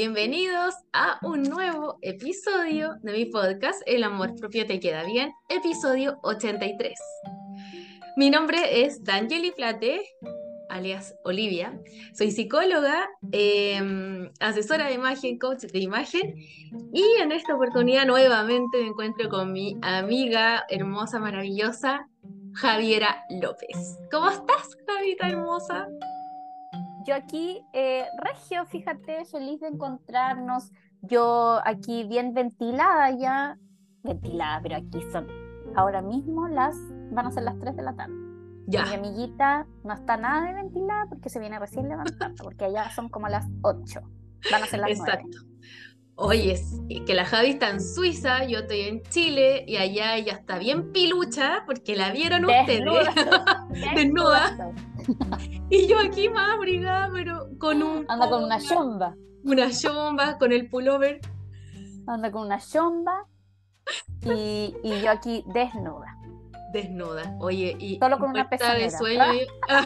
Bienvenidos a un nuevo episodio de mi podcast El amor propio te queda bien, episodio 83. Mi nombre es Danieli Plate, alias Olivia. Soy psicóloga, em, asesora de imagen, coach de imagen y en esta oportunidad nuevamente me encuentro con mi amiga hermosa, maravillosa, Javiera López. ¿Cómo estás, Javita hermosa? Yo aquí, eh, Regio, fíjate, feliz de encontrarnos. Yo aquí bien ventilada ya, ventilada, pero aquí son ahora mismo las, van a ser las 3 de la tarde. Ya. Mi amiguita no está nada de ventilada porque se viene recién levantando, porque allá son como las 8. Van a ser las 9. Exacto. Oye, es que la Javi está en Suiza, yo estoy en Chile y allá ella está bien pilucha porque la vieron ustedes desnuda. Y yo aquí más abrigada, pero con un. Anda con una chomba. Una chomba, con el pullover. Anda con una chomba y, y yo aquí desnuda. Desnuda. Oye, y. Solo con una muerta de sueño. y-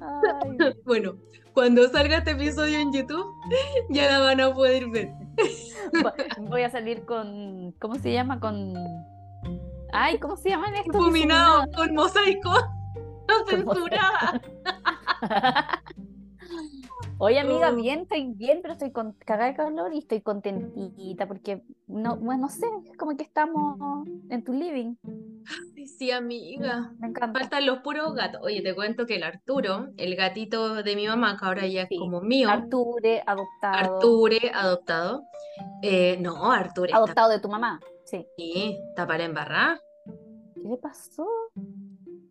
Ay, Bueno, cuando salga este episodio en YouTube, ya la van a poder ver. vo- voy a salir con. ¿Cómo se llama? Con. Ay, ¿cómo se llaman estos? Difuminado con mosaico. No Con censurada. Oye, amiga, Oh. bien, estoy bien, pero estoy con cagada de calor y estoy contentita porque no, bueno, no sé, es como que estamos en tu living. Sí, amiga. Me encanta. Faltan los puros gatos. Oye, te cuento que el Arturo, el gatito de mi mamá, que ahora ya es Sí. como mío, Arture, adoptado. Arture, adoptado. Eh, no, Arture está, Adoptado de tu mamá. Sí. está para embarrar. ¿Qué le pasó?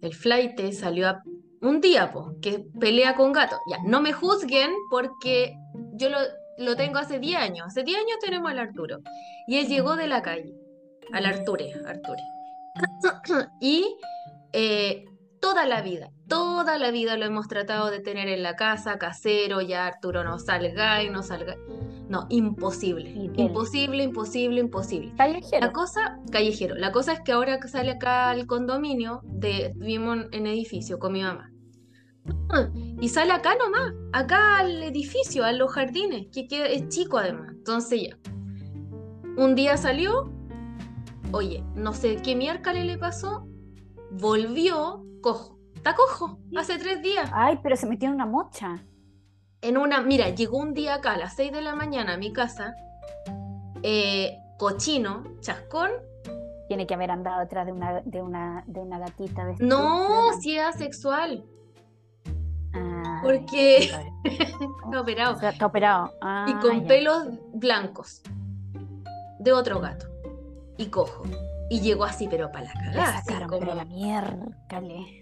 El flight salió a- un día, po, que pelea con gato. Ya, no me juzguen porque yo lo, lo tengo hace 10 años. Hace 10 años tenemos al Arturo. Y él llegó de la calle, al Arture, Arture. Y eh, toda la vida, toda la vida lo hemos tratado de tener en la casa, casero, ya Arturo no salga y no salga. No, imposible. Imposible, imposible, imposible. Callejero. La cosa, callejero, la cosa es que ahora que sale acá al condominio, de, vivimos en edificio con mi mamá. Ah, Y sale acá nomás, acá al edificio, a los jardines, que queda- es chico además. Entonces ya. Un día salió, oye, no sé qué miércoles le pasó, volvió cojo. Está cojo, hace tres días. Ay, pero se metió en una mocha. En una, mira, llegó un día acá a las 6 de la mañana a mi casa, eh, cochino, chascón, Tiene que haber andado detrás de una, de una, de una gatita. vestida. No, si es asexual, Ay, porque está está operado. O sea, está operado. Ah, Y con ya. pelos blancos de otro gato. Y cojo. Y llegó así, pero para la cagada. como- la miércale.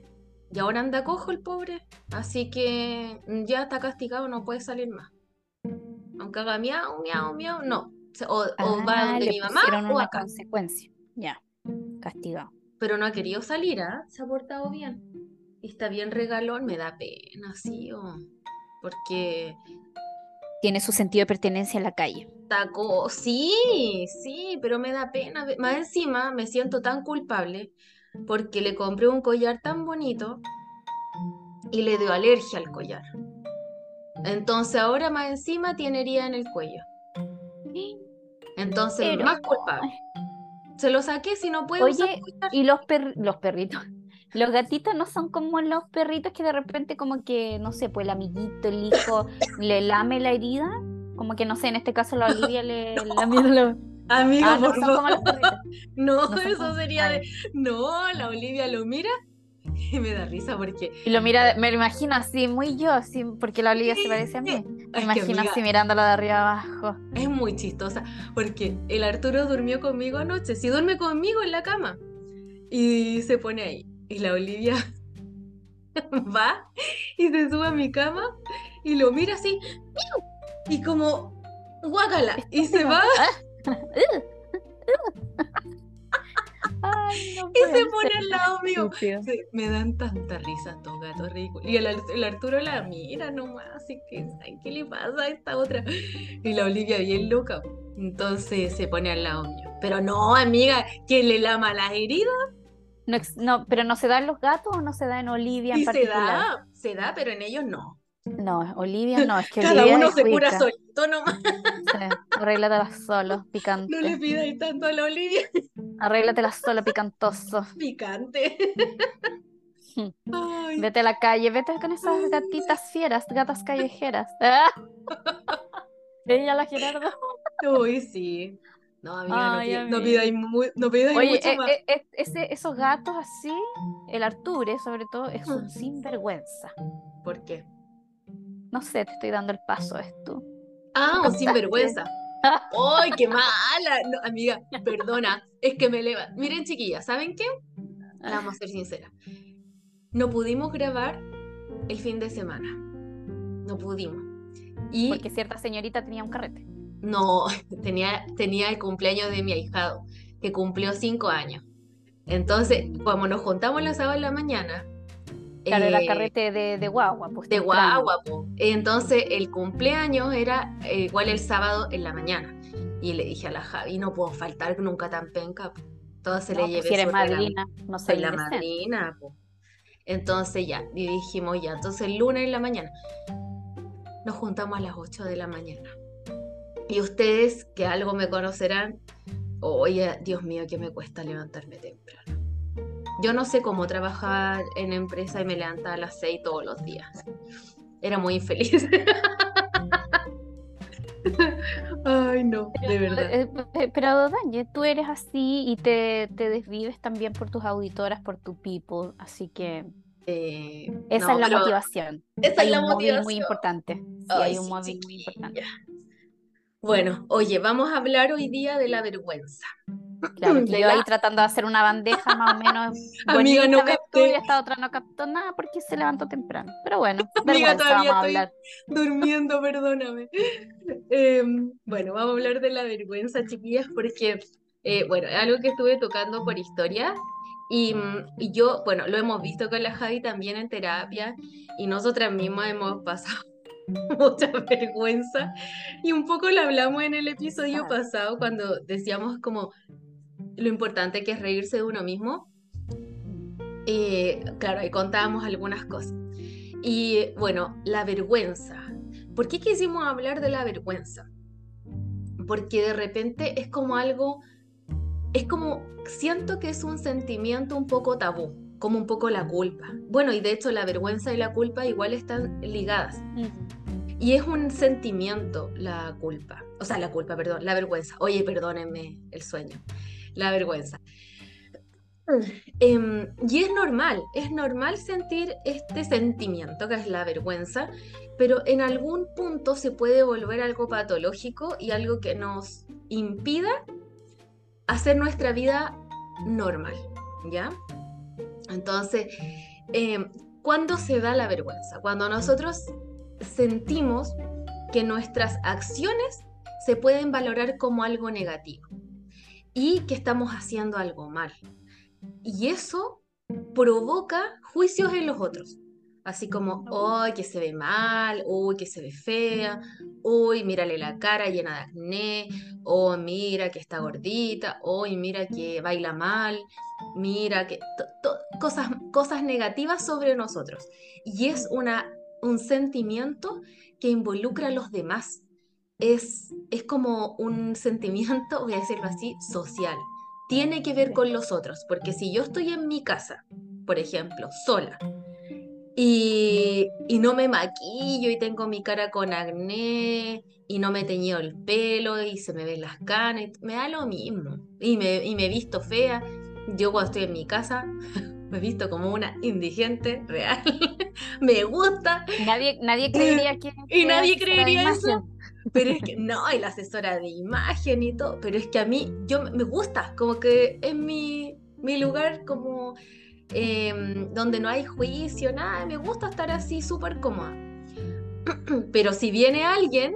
Y ahora anda cojo el pobre. Así que ya está castigado, no puede salir más. Aunque haga miau, miau, miau, no. O, o va Ah, donde mi mamá o una acá. consecuencia. Ya, castigado. Pero no ha querido salir, ¿ah? Se ha portado bien. Y está bien regalón, me da pena, sí, o... Porque Tiene su sentido de pertenencia en la calle. Taco, sí, sí, pero me da pena. Más encima me siento tan culpable porque le compré un collar tan bonito y le dio alergia al collar. Entonces ahora más encima tiene herida en el cuello. Entonces Pero- más culpable. Se lo saqué si no usar Oye, y los, per- los perritos. Los gatitos no son como los perritos que de repente como que, no sé, pues el amiguito, el hijo, le lame la herida. Como que, no sé, en este caso la Olivia le lamió la... Amigo, Ah, no por favor. No, No eso sería Ah, de. No, la Olivia lo mira y me da risa porque. Y lo mira, me lo imagino así, muy yo, así, porque la Olivia se parece a mí. Me Es imagino amiga, así mirándola de arriba abajo. Es muy chistosa porque el Arturo durmió conmigo anoche, si duerme conmigo en la cama y se pone ahí y la Olivia va y se sube a mi cama y lo mira así y como guácala y se va Ay, no y se pone al lado mío. Sí, me dan tanta risa estos gatos ridículos. Y el, el Arturo la mira nomás, así que, ay, ¿qué le pasa a esta otra? Y la Olivia bien loca. Entonces se pone al lado mío. Pero no, amiga, que le lama las heridas No, no, pero no se da en los gatos o no se da en Olivia en se particular. da, se da, pero en ellos no. No, Olivia no, es que Cada Olivia uno es se cura solito nomás. Sí, arréglatelas solo, picante. No le pidáis tanto a la Olivia. Arréglatelas solo, picantoso. Picante. Ay, Vete a la calle, vete con esas gatitas fieras, gatas callejeras. ¡Ah! Ella la Gerardo. uy, sí. No, amiga, no, Ay, pi- no amiga. no pidáis Oye, mucho eh, más. eh, ese- esos gatos así, el Arture sobre todo, es un sinvergüenza. ¿Por qué? No sé, te estoy dando el paso, es tú. Ah, un sinvergüenza. ¡Ay, qué mala! No, amiga, perdona, es que me eleva. Miren, chiquillas, ¿saben qué? Vamos a ser sinceras. No pudimos grabar el fin de semana. No pudimos. Y Porque cierta señorita tenía un carrete. no, tenía, tenía el cumpleaños de mi ahijado, que cumplió cinco años. Entonces, como nos juntamos los sábados en la mañana, Claro, era eh, carrete de, de guagua. Pues, de guagua, po. Entonces el cumpleaños era eh, igual el sábado en la mañana. Y le dije a la Javi, no puedo faltar nunca tan penca. po. Entonces No, le pues, llevé si eres madrina, no Soy la madrina. Entonces ya, y dijimos ya, entonces el lunes en la mañana. Nos juntamos a las 8 de la mañana. Y ustedes, que algo me conocerán, oye, Dios mío, que me cuesta levantarme temprano. Yo no sé cómo trabajar en empresa y me levantaba a las 6 todos los días. Era muy infeliz. Ay, no, de verdad. Eh, eh, Pero Danje, tú eres así y te, te desvives también por tus auditoras, por tu people, así que Eh, esa no, es la pero motivación. Esa Hay es la un móvil muy motivación. importante. Sí, Ay, hay un sí, móvil muy importante. Bueno, oye, vamos a hablar hoy día de la vergüenza. Claro, que yo ahí tratando de hacer una bandeja más o menos Amiga, no capté. y esta otra no captó nada porque se levantó temprano. Pero bueno, Amiga, vergüenza todavía vamos a hablar. durmiendo, perdóname. Em, bueno, vamos a hablar de la vergüenza, chiquillas, porque, eh, bueno, es algo que estuve tocando por historia y, mm, y yo, bueno, lo hemos visto con la Javi también en terapia y nosotras mismas hemos pasado mucha vergüenza y un poco lo hablamos en el episodio pasado cuando decíamos como lo importante que es reírse de uno mismo. Eh, claro, ahí contábamos algunas cosas. Y bueno, la vergüenza. ¿Por qué quisimos hablar de la vergüenza? Porque de repente es como algo, es como, siento que es un sentimiento un poco tabú, como un poco la culpa. Bueno, y de hecho la vergüenza y la culpa igual están ligadas. Ujú. Y es un sentimiento la culpa. O sea, la culpa, perdón, la vergüenza. Oye, perdónenme el sueño. La vergüenza. Em, y es normal, es normal sentir este sentimiento que es la vergüenza, pero en algún punto se puede volver algo patológico y algo que nos impida hacer nuestra vida normal, ¿ya? Entonces, em, ¿cuándo se da la vergüenza? Cuando nosotros sentimos que nuestras acciones se pueden valorar como algo negativo y que estamos haciendo algo mal. Y eso provoca juicios en los otros. Así como, uy, que se ve mal, uy, que se ve fea, uy, mírale la cara llena de acné, o mira que está gordita, uy, mira que baila mal, mira que... cosas, cosas negativas sobre nosotros. Y es una, un sentimiento que involucra a los demás. Es, es como un sentimiento, voy a decirlo así, social. Tiene que ver con los otros, porque si yo estoy en mi casa, por ejemplo, sola, y, y no me maquillo y tengo mi cara con acné y no me he teñido el pelo y se me ven las canas, me da lo mismo. Y me, y me visto fea. Yo cuando estoy en mi casa me he visto como una indigente real. me gusta Nadie, nadie creería que. y nadie creería eso. Pero es que no, y la asesora de imagen y todo, pero es que a mí, yo me gusta, como que es mi, mi lugar como em, donde no hay juicio, nada, me gusta estar así súper cómoda. Pero si viene alguien,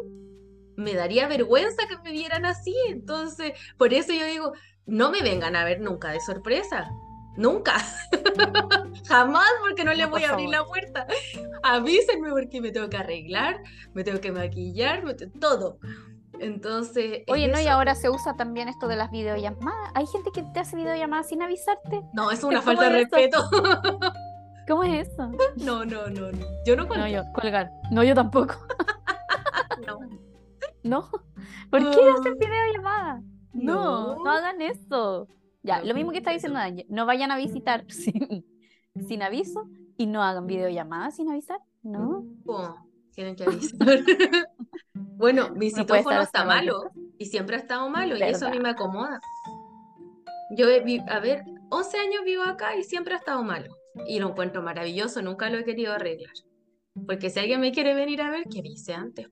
me daría vergüenza que me vieran así, entonces, por eso yo digo, no me vengan a ver nunca de sorpresa, nunca, jamás, porque no les No, voy a abrir la puerta. Avísenme porque me tengo que arreglar, me tengo que maquillar, me te- todo. Entonces, es Oye, no, y ahora se usa también esto de las videollamadas. Hay gente que te hace videollamadas sin avisarte. No, es una es falta de respeto. ¿Cómo es eso? No, no, no, no. Yo no No, conté. yo, colgar. No, yo tampoco. No. No. ¿Por qué Ah. hacer videollamada? No, No. no hagan eso. Ya, lo mismo que está diciendo Daniel. No vayan a visitar sin, sin aviso y no hagan videollamadas sin avisar. No. Po, Tienen que avisar. Bueno, mi citófono está malo y siempre ha estado malo y eso a mí me acomoda. Yo, a ver, 11 años vivo acá y siempre ha estado malo. Y lo encuentro maravilloso, nunca lo he querido arreglar. Porque si alguien me quiere venir a ver, que avise antes.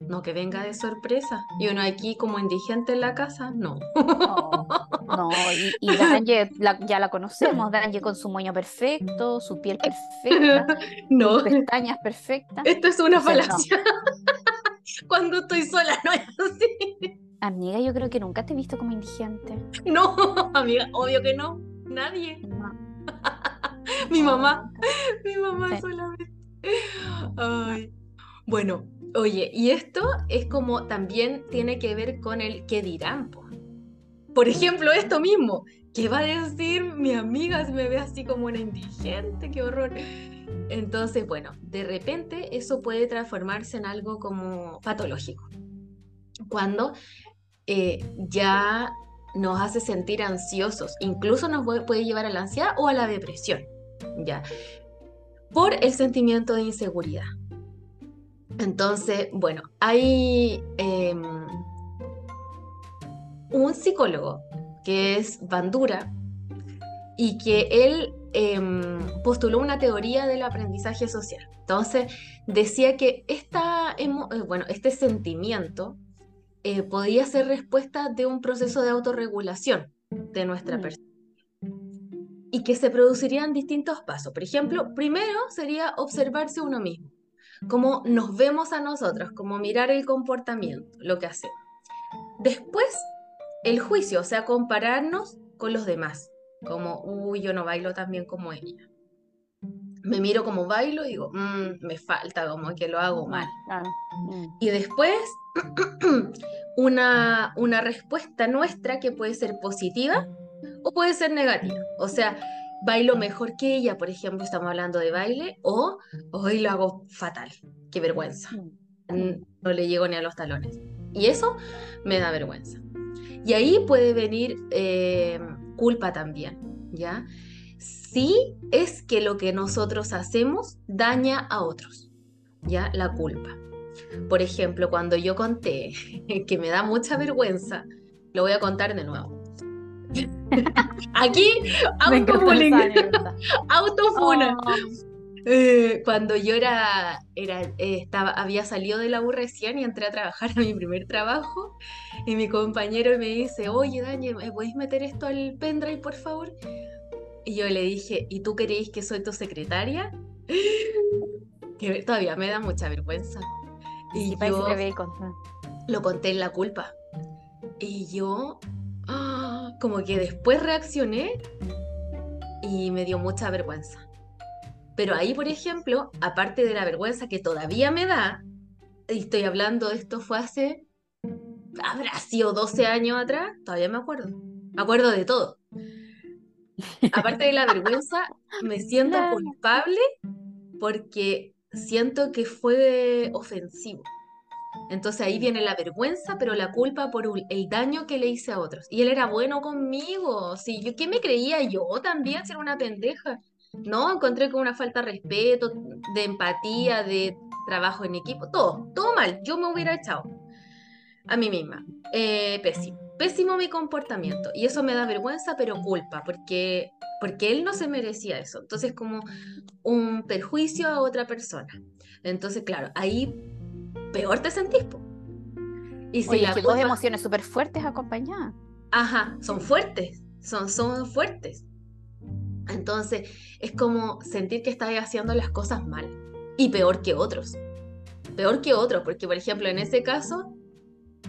No que venga de sorpresa. Y uno aquí como indigente en la casa, no. No, no, y, y Danje la- ya la conocemos, Danje con su moño perfecto, su piel perfecta, No, pestañas perfectas. esto es una no. falacia. Cuando estoy sola, no es así. Amiga, yo creo que nunca te he visto como indigente. No, amiga, obvio que no. Nadie. No, Mi mamá. Mi mamá Sí. solamente. Ay. Bueno, oye, y esto es como también tiene que ver con el qué dirán. po. Por ejemplo, esto mismo. ¿Qué va a decir mi amiga si me ve así como una indigente? ¡Qué horror! Entonces, bueno, de repente eso puede transformarse en algo como patológico. Cuando eh, ya nos hace sentir ansiosos, incluso nos puede- puede llevar a la ansiedad o a la depresión, ¿ya? Por el sentimiento de inseguridad. Entonces, bueno, hay em, un psicólogo que es Bandura y que él em, postuló una teoría del aprendizaje social. Entonces, decía que esta, eh, bueno, este sentimiento eh, podía ser respuesta de un proceso de autorregulación de nuestra Mm. persona y que se producirían distintos pasos. Por ejemplo, primero sería observarse uno mismo, cómo nos vemos a nosotros, como mirar el comportamiento, lo que hacemos. Después, el juicio, o sea, compararnos con los demás, como, uy, yo no bailo tan bien como ella. Me miro como bailo y digo, "Mm, me falta, como que lo hago mal. Mm. Y después, una, una respuesta nuestra que puede ser positiva o puede ser negativa. O sea, bailo mejor que ella, por ejemplo, estamos hablando de baile, o hoy lo hago fatal, qué vergüenza, Mm. No le llego ni a los talones. Y eso me da vergüenza. Y ahí puede venir eh, culpa también, ¿ya? Si es que lo que nosotros hacemos daña a otros, ¿ya? La culpa. Por ejemplo, cuando yo conté que me da mucha vergüenza, lo voy a contar de nuevo. Aquí, anécdota. autofuna. Oh, Eh, cuando yo era, era eh, estaba, había salido de la U recién y entré a trabajar a mi primer trabajo, y mi compañero me dice, oye, Daniel, ¿me podéis meter esto al pendrive, por favor? Y yo le dije, ¿y tú creéis que soy tu secretaria? Que todavía me da mucha vergüenza. Y parece yo lo conté en la culpa. Y yo, ah, como que después reaccioné y me dio mucha vergüenza. Pero ahí, por ejemplo, aparte de la vergüenza que todavía me da, y estoy hablando de esto fue hace, habrá sido 12 años atrás, todavía me acuerdo. Me acuerdo de todo. Aparte de la vergüenza, me siento culpable porque siento que fue ofensivo. Entonces ahí viene la vergüenza, pero la culpa por el daño que le hice a otros. Y él era bueno conmigo. Si yo, ¿qué me creía yo también ser una pendeja? No, encontré con una falta de respeto, de empatía, de trabajo en equipo, todo, todo mal. Yo me hubiera echado a mí misma. Eh, pésimo, pésimo mi comportamiento. Y eso me da vergüenza, pero culpa, porque, porque él no se merecía eso. Entonces, como un perjuicio a otra persona. Entonces, claro, ahí peor te sentís. po. Y si Oye, la que dos culpa- emociones súper fuertes acompañadas. Ajá, son fuertes, son, son fuertes. Entonces, es como sentir que estás haciendo las cosas mal y peor que otros. Peor que otros, porque por ejemplo, en ese caso,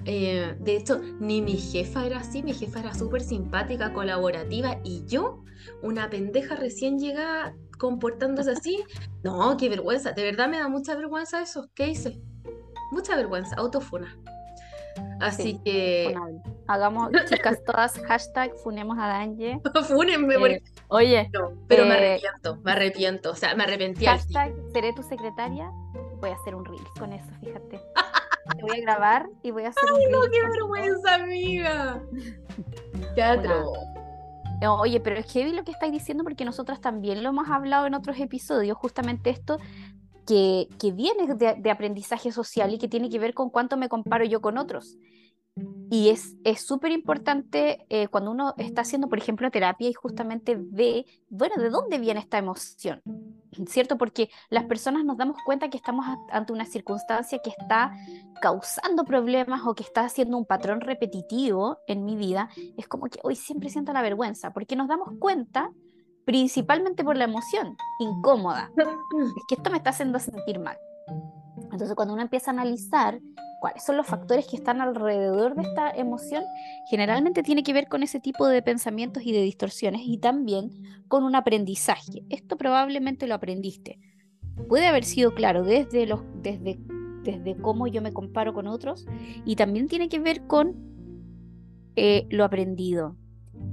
eh, de hecho, ni mi jefa era así, mi jefa era súper simpática, colaborativa, y yo, una pendeja recién llegada comportándose así, no, qué vergüenza, de verdad me da mucha vergüenza eso, ¿qué hice? Mucha vergüenza, autofuna. Así Sí, que funable. Hagamos, chicas, todas, hashtag funemos a Danje. Fúnenme, Eh, oye, pero me eh, arrepiento, me arrepiento, o sea, me arrepentí hashtag seré tu secretaria. Voy a hacer un reel con eso, fíjate. Te voy a grabar y voy a hacer un reel. No, qué eso. vergüenza, amiga. Teatro. No, Oye, pero es heavy lo que estáis diciendo porque nosotras también lo hemos hablado en otros episodios, justamente esto que, viene de, aprendizaje social y que tiene que ver con cuánto me comparo yo con otros. Y es es súper importante eh, cuando uno está haciendo, por ejemplo, terapia y justamente ve, bueno, ¿de dónde viene esta emoción? ¿Cierto? Porque las personas nos damos cuenta que estamos ante una circunstancia que está causando problemas o que está haciendo un patrón repetitivo en mi vida. Es como que hoy siempre siento la vergüenza, porque nos damos cuenta principalmente por la emoción incómoda. Es que esto me está haciendo sentir mal. Entonces, cuando uno empieza a analizar cuáles son los factores que están alrededor de esta emoción, generalmente tiene que ver con ese tipo de pensamientos y de distorsiones y también con un aprendizaje. Esto probablemente lo aprendiste. Puede haber sido claro desde, los, desde, desde cómo yo me comparo con otros y también tiene que ver con eh, lo aprendido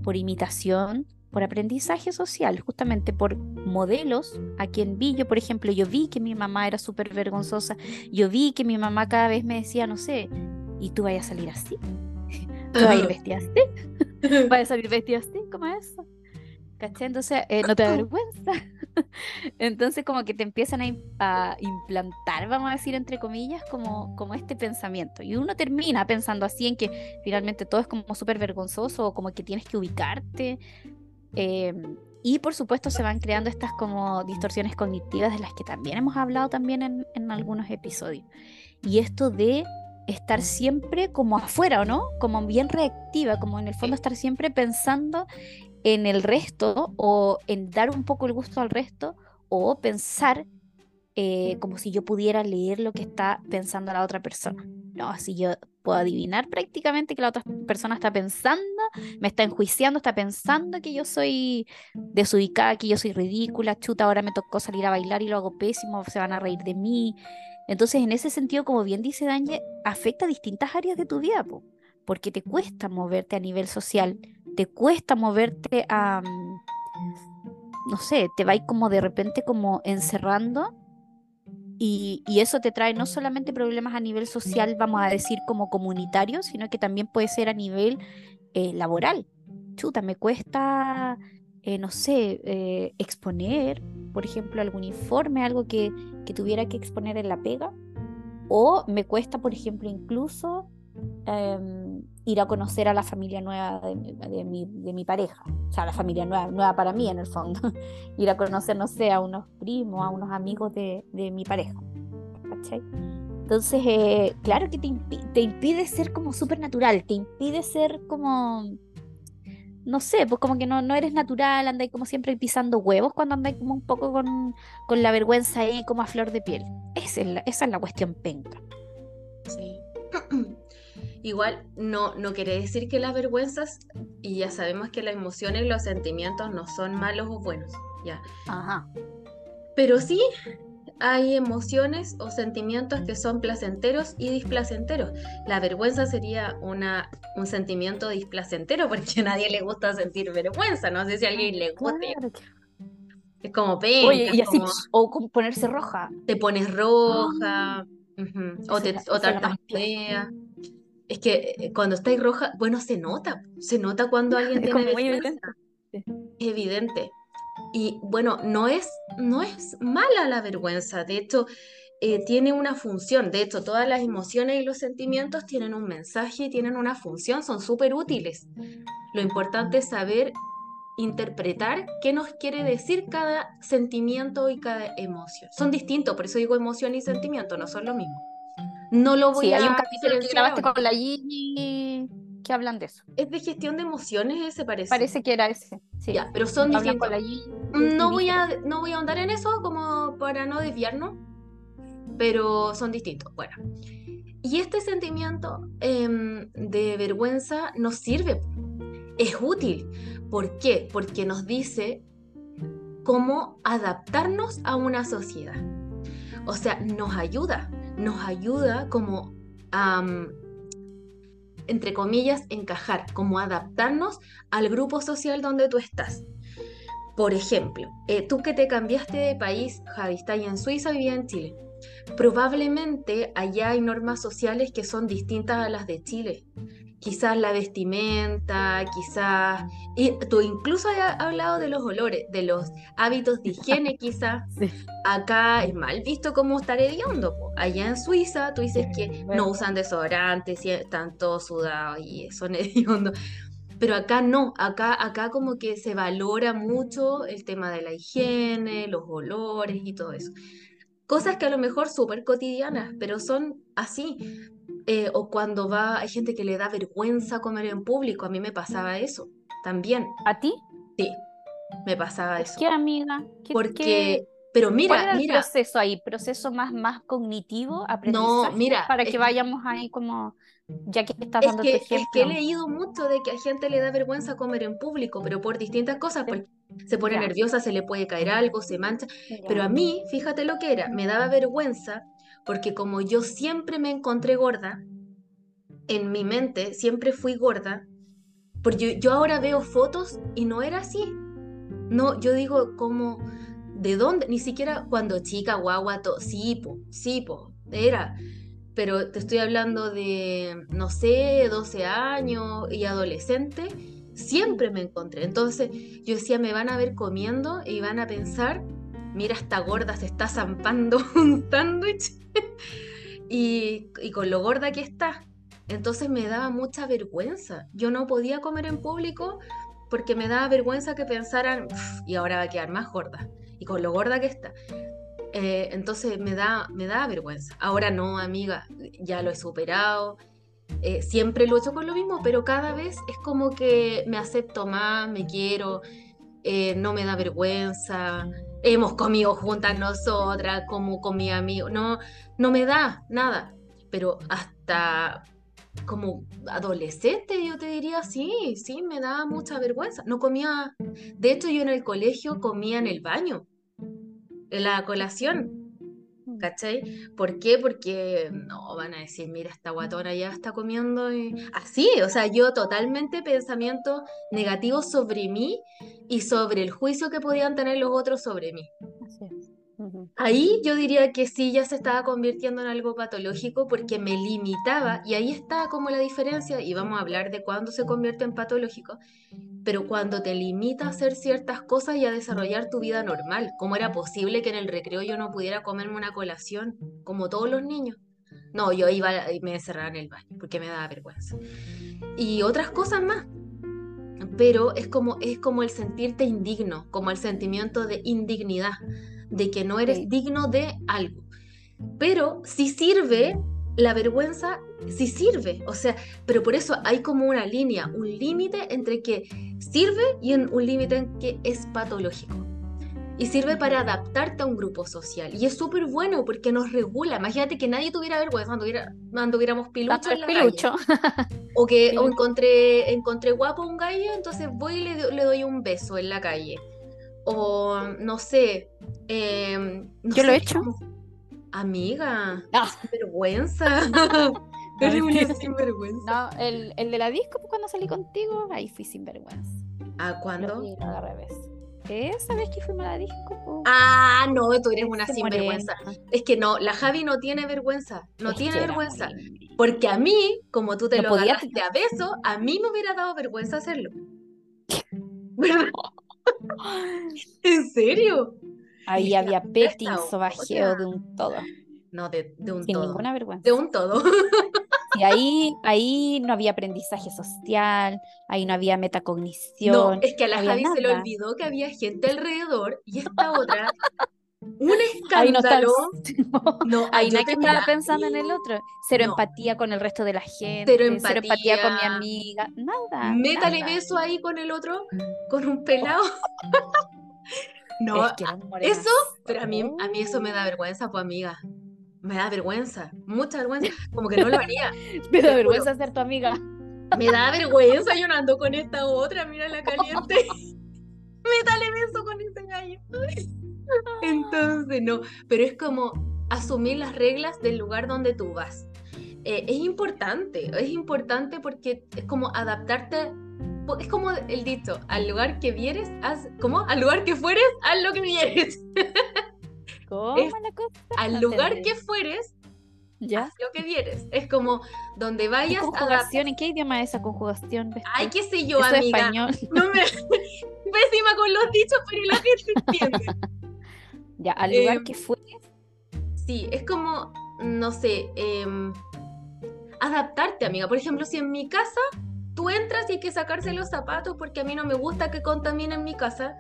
por imitación, por aprendizaje social, justamente por modelos a quien vi. Yo, por ejemplo, yo vi que mi mamá era súper vergonzosa. Yo vi que mi mamá cada vez me decía, no sé, ¿y tú vayas a salir así? ¿Tú vas a ir vestida así? ¿Vas a salir vestida así? ¿Cómo es eso? ¿Cachai? Entonces, eh, no te da vergüenza. Entonces, como que te empiezan a, a implantar, vamos a decir, entre comillas, como, como este pensamiento. Y uno termina pensando así en que finalmente todo es como súper vergonzoso o como que tienes que ubicarte. Eh, y por supuesto se van creando estas como distorsiones cognitivas de las que también hemos hablado también en, en algunos episodios. Y esto de estar siempre como afuera, ¿o no? Como bien reactiva, como en el fondo estar siempre pensando en el resto o en dar un poco el gusto al resto o pensar eh, como si yo pudiera leer lo que está pensando la otra persona. No, así yo puedo adivinar prácticamente que la otra persona está pensando, me está enjuiciando, está pensando que yo soy desubicada, que yo soy ridícula, chuta, ahora me tocó salir a bailar y lo hago pésimo, se van a reír de mí. Entonces, en ese sentido, como bien dice Danje, afecta a distintas áreas de tu vida, po, porque te cuesta moverte a nivel social, te cuesta moverte a, mm, no sé, te va a ir como de repente como encerrando y, eso te trae no solamente problemas a nivel social, vamos a decir como comunitario, sino que también puede ser a nivel eh, laboral. Chuta, me cuesta, eh, no sé, eh, exponer, por ejemplo, algún informe, algo que, que tuviera que exponer en la pega. O me cuesta, por ejemplo, incluso em, ir a conocer a la familia nueva de, de mi, de mi pareja. O sea, la familia nueva, nueva para mí en el fondo. ir a conocer, no sé, a unos primos, a unos amigos de, de mi pareja. ¿Cachai? Entonces, eh, claro que te, impi- te impide ser como súper natural, te impide ser como, no sé, pues como que no, no eres natural, andáis como siempre pisando huevos cuando andáis como un poco con, con la vergüenza ahí como a flor de piel. Esa es la, esa es la cuestión penca. Sí. Igual no, no quiere decir que las vergüenzas, y ya sabemos que las emociones y los sentimientos no son malos o buenos, ya. Ajá. Pero sí hay emociones o sentimientos que son placenteros y displacenteros. La vergüenza sería una, un sentimiento displacentero porque a nadie le gusta sentir vergüenza. No sé si a alguien le gusta. Claro Es como penca, Oye, y es así, como o ponerse roja. te pones roja ujú, o, te, o tartamudeas. Es que eh, cuando estáis roja, bueno, se nota, se nota cuando alguien Es tiene vergüenza. Es evidente. Y bueno, no es, no es mala la vergüenza, de hecho, eh, tiene una función. De hecho, todas las emociones y los sentimientos tienen un mensaje y tienen una función, son súper útiles. Lo importante es saber interpretar qué nos quiere decir cada sentimiento y cada emoción. Son distintos, por eso digo emoción y sentimiento, no son lo mismo. No lo voy Sí, a hay un capítulo que grabaste ahora. con la Gigi que hablan de eso. Es de gestión de emociones, ese parece. Parece que era ese. Sí. Ya, pero son distintos. con la Gigi. No y voy a, no voy a ahondar en eso como para no desviarnos, pero son distintos. Bueno, y este sentimiento em, de vergüenza nos sirve, es útil. ¿Por qué? Porque nos dice cómo adaptarnos a una sociedad. O sea, nos ayuda, nos ayuda como a, mm, entre comillas, encajar, como adaptarnos al grupo social donde tú estás. Por ejemplo, eh, tú que te cambiaste de país, Javi, está en Suiza, vivía en Chile. Probablemente allá hay normas sociales que son distintas a las de Chile. Quizás la vestimenta, quizás... Y tú incluso has hablado de los olores, de los hábitos de higiene quizás. Acá es mal visto como estar hediondo. Allá en Suiza tú dices que no usan desodorantes y están todos sudados y son hediondos. Pero acá no, acá, acá como que se valora mucho el tema de la higiene, los olores y todo eso. Cosas que a lo mejor súper cotidianas, pero son así. Eh, o cuando va, hay gente que le da vergüenza comer en público, a mí me pasaba eso también. ¿A ti? Sí, me pasaba eso. ¿Qué amiga? ¿Qué, Porque, pero mira, ¿Cuál era mira. el proceso ahí? ¿Proceso más, más cognitivo, No, aprendizaje? mira, Para que es- vayamos ahí como, ya que estás Es dando que, tu es que he leído mucho de que a gente le da vergüenza comer en público, pero por distintas cosas, porque se pone Ya. nerviosa, se le puede caer algo, se mancha. Pero a mí, fíjate lo que era, me daba vergüenza porque como yo siempre me encontré gorda, en mi mente siempre fui gorda, porque yo, ahora veo fotos y no era así. No, yo digo como, ¿de dónde? Ni siquiera cuando chica, guagua, to- sí, po, sí, po, era. Pero te estoy hablando de, no sé, 12 años y adolescente, siempre me encontré. Entonces yo decía, me van a ver comiendo y van a pensar, mira, esta gorda se está zampando un sándwich y, y con lo gorda que está. Entonces me daba mucha vergüenza. Yo no podía comer en público porque me daba vergüenza que pensaran, "Uf, y ahora va a quedar más gorda. Y con lo gorda que está. Eh, entonces me da, me da vergüenza. Ahora no, amiga, ya lo he superado. Eh, siempre lucho con lo mismo, pero cada vez es como que me acepto más, me quiero, eh, no me da vergüenza. Hemos comido juntas nosotras, como con mi amigo. No, no me da nada. Pero hasta como adolescente, yo te diría, sí, sí, me da mucha vergüenza. No comía, de hecho yo en el colegio comía en el baño, en la colación. ¿Cachai? ¿Por qué? Porque no van a decir, mira, esta guatona ya está comiendo y... así, o sea, yo totalmente pensamientos negativos sobre mí y sobre el juicio que podían tener los otros sobre mí. Así es. Ahí yo diría que sí ya se estaba convirtiendo en algo patológico porque me limitaba y ahí está como la diferencia y vamos a hablar de cuándo se convierte en patológico, pero cuando te limita a hacer ciertas cosas y a desarrollar tu vida normal, ¿cómo era posible que en el recreo yo no pudiera comerme una colación como todos los niños? No, yo iba y me encerraba en el baño porque me daba vergüenza. Y otras cosas más. Pero es como, es como el sentirte indigno, como el sentimiento de indignidad, de que no eres Sí. digno de algo. Pero si sirve, la vergüenza sí sirve. O sea, pero por eso hay como una línea, un límite entre que sirve y un límite en que es patológico. Y sirve para adaptarte a un grupo social. Y es súper bueno porque nos regula. Imagínate que nadie tuviera vergüenza, anduviera, anduviéramos piluchos Tanto en el la calle. pilucho. O que o encontré, encontré guapo a un gallo, entonces voy y le, le doy un beso en la calle. O no sé. Em, no Yo lo he hecho. Amiga, Ah. vergüenza. Eres una sinvergüenza. No, el, el de la disco, pues, cuando salí contigo, ahí fui sin vergüenza. ¿A cuándo? vi, lo agarré a beso. Esa vez que fuimos a la disco, pues, Ah, no, tú eres una ese sinvergüenza. moreno. Es que no, la Javi no tiene vergüenza. No Es tiene vergüenza. muy- Porque a mí, como tú te No lo podía- agarraste a beso, a mí me hubiera dado vergüenza hacerlo. ¿Verdad? ¿En serio? Ahí había "Esta petting, otra". sobajeo de un todo. No, de, de un Sin todo. ninguna vergüenza. De un todo. Y ahí, ahí no había aprendizaje social, ahí no había No, metacognición, es que a la no Javi se le olvidó que había gente alrededor y esta otra, un Ahí no está escándalo. No, Ahí no estaba pensando en el otro. Cero No. empatía con el resto de la gente, cero empatía con mi amiga, nada. Métale nada. beso ahí con el otro, con un pelado. No, Es que eso, pero a mí, a mí eso me da vergüenza, pues amiga. Me da vergüenza, mucha vergüenza, como que no lo haría. Me da vergüenza ser tu amiga. Me da vergüenza, yo no ando con esta otra, mira la caliente. Métale beso con ese gallo. Entonces, no, pero es como asumir las reglas del lugar donde tú vas. eh, es importante, es importante porque es como adaptarte, es como el dicho, al lugar que vieres, haz, ¿cómo? Al lugar que fueres, haz lo que vieres. ¿Cómo la cosa? Al lugar que fueres, ¿Ya? lo que vieres. Es como donde vayas ¿Qué conjugación? ¿En qué idioma es esa conjugación? Ay, qué sé yo, amiga. Español. No me... Pésima con los dichos, pero la gente entiende. ya, al lugar em, que fueres. Sí, es como, no sé, em, adaptarte, amiga. Por ejemplo, si en mi casa tú entras y hay que sacarse los zapatos porque a mí no me gusta que contaminen mi casa,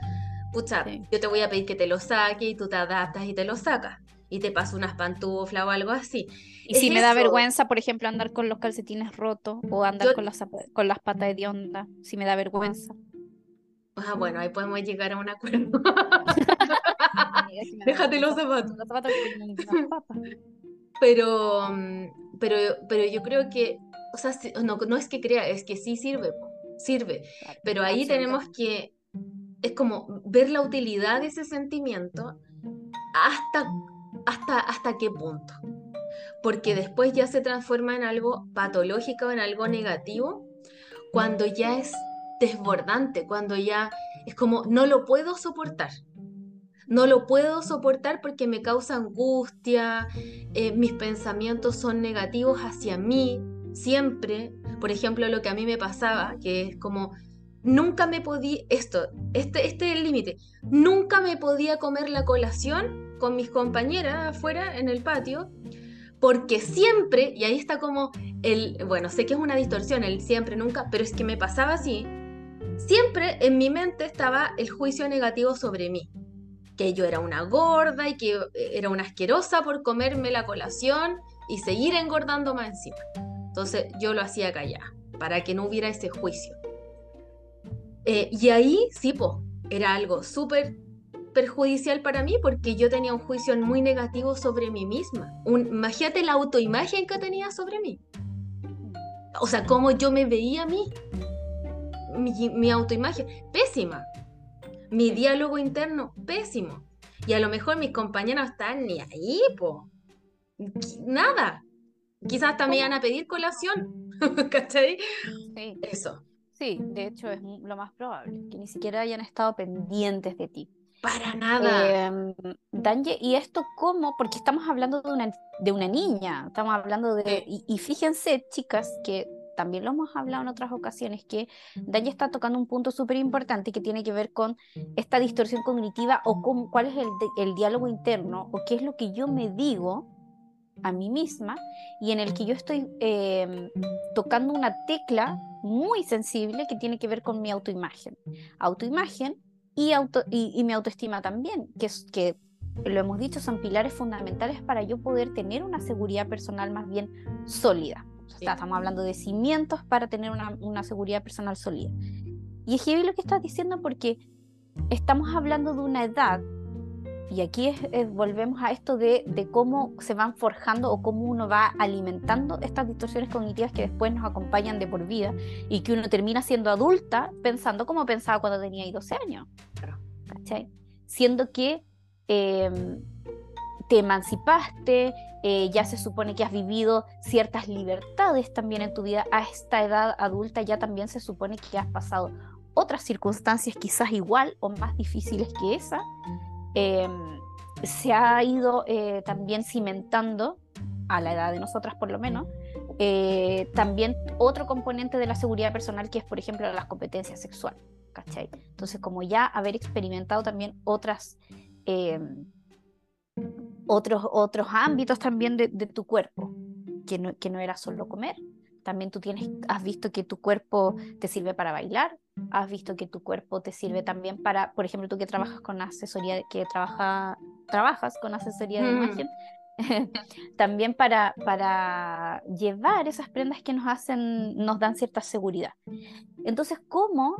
pucha, yo te voy a pedir que te los saque y tú te adaptas y te los sacas y te paso unas pantuflas o algo así. Y si me da vergüenza, por ejemplo, andar con los calcetines rotos o andar con, las, con las patas de onda, si me da vergüenza. Ah, bueno, ahí podemos llegar a un acuerdo. Déjate los zapatos. pero, mm, pero, pero yo creo que, o sea, no, no es que crea, es que sí sirve, sirve. Pero ahí tenemos que, es como ver la utilidad de ese sentimiento hasta hasta, hasta qué punto. Porque después ya se transforma en algo patológico, en algo negativo, cuando ya es desbordante, cuando ya es como no lo puedo soportar. No lo puedo soportar porque me causa angustia, eh, mis pensamientos son negativos hacia mí, siempre. Por ejemplo, lo que a mí me pasaba, que es como, nunca me podía, esto, este, este es el límite, nunca me podía comer la colación con mis compañeras afuera en el patio, porque siempre, y ahí está como el, bueno, sé que es una distorsión, el siempre, nunca, pero es que me pasaba así, siempre en mi mente estaba el juicio negativo sobre mí, que yo era una gorda y que era una asquerosa por comerme la colación y seguir engordando más encima. Entonces yo lo hacía callar, para que no hubiera ese juicio. Eh, y ahí, sí, po, era algo súper perjudicial para mí porque yo tenía un juicio muy negativo sobre mí misma. Un, imagínate la autoimagen que tenía sobre mí. O sea, cómo yo me veía a mí. Mi, autoimagen, pésima. Mi diálogo interno, pésimo. Y a lo mejor mis compañeros están ni ahí, po. Nada. Quizás me iban a pedir colación. ¿Cachai? Sí. Eso. Sí, de hecho es lo más probable, que ni siquiera hayan estado pendientes de ti. Para nada. Eh, Danje, ¿y esto cómo? Porque estamos hablando de una, de una niña, estamos hablando de... Y, fíjense, chicas, que también lo hemos hablado en otras ocasiones, que Danje está tocando un punto súper importante que tiene que ver con esta distorsión cognitiva o con, cuál es el, el diálogo interno o qué es lo que yo me digo a mí misma y en el que yo estoy em, tocando una tecla muy sensible que tiene que ver con mi autoimagen. Autoimagen y, auto, y, mi autoestima también, que, es, que lo hemos dicho, son pilares fundamentales para yo poder tener una seguridad personal más bien sólida. estamos hablando de cimientos para tener una, una seguridad personal sólida. Y es heavy lo que estás diciendo porque estamos hablando de una edad y aquí volvemos a esto de, cómo se van forjando o cómo uno va alimentando estas distorsiones cognitivas que después nos acompañan de por vida y que uno termina siendo adulta pensando como pensaba cuando tenía 12 años. ¿Cachai? Siendo que em, te emancipaste, eh, ya se supone que has vivido ciertas libertades también en tu vida, a esta edad adulta ya también se supone que has pasado otras circunstancias quizás igual o más difíciles que esa Em, se ha ido eh, también cimentando, a la edad de nosotras por lo menos, eh, también otro componente de la seguridad personal que es, por ejemplo, las competencias sexuales. ¿cachai? Entonces, como ya haber experimentado también otras, em, otros, otros ámbitos también de, tu cuerpo, que no, que no era solo comer, también tú tienes, has visto que tu cuerpo te sirve para bailar, has visto que tu cuerpo te sirve también para, por ejemplo, tú que trabajas con asesoría, que trabaja, trabajas con asesoría de mm. imagen, también para, para llevar esas prendas que nos hacen, nos dan cierta seguridad. Entonces, ¿cómo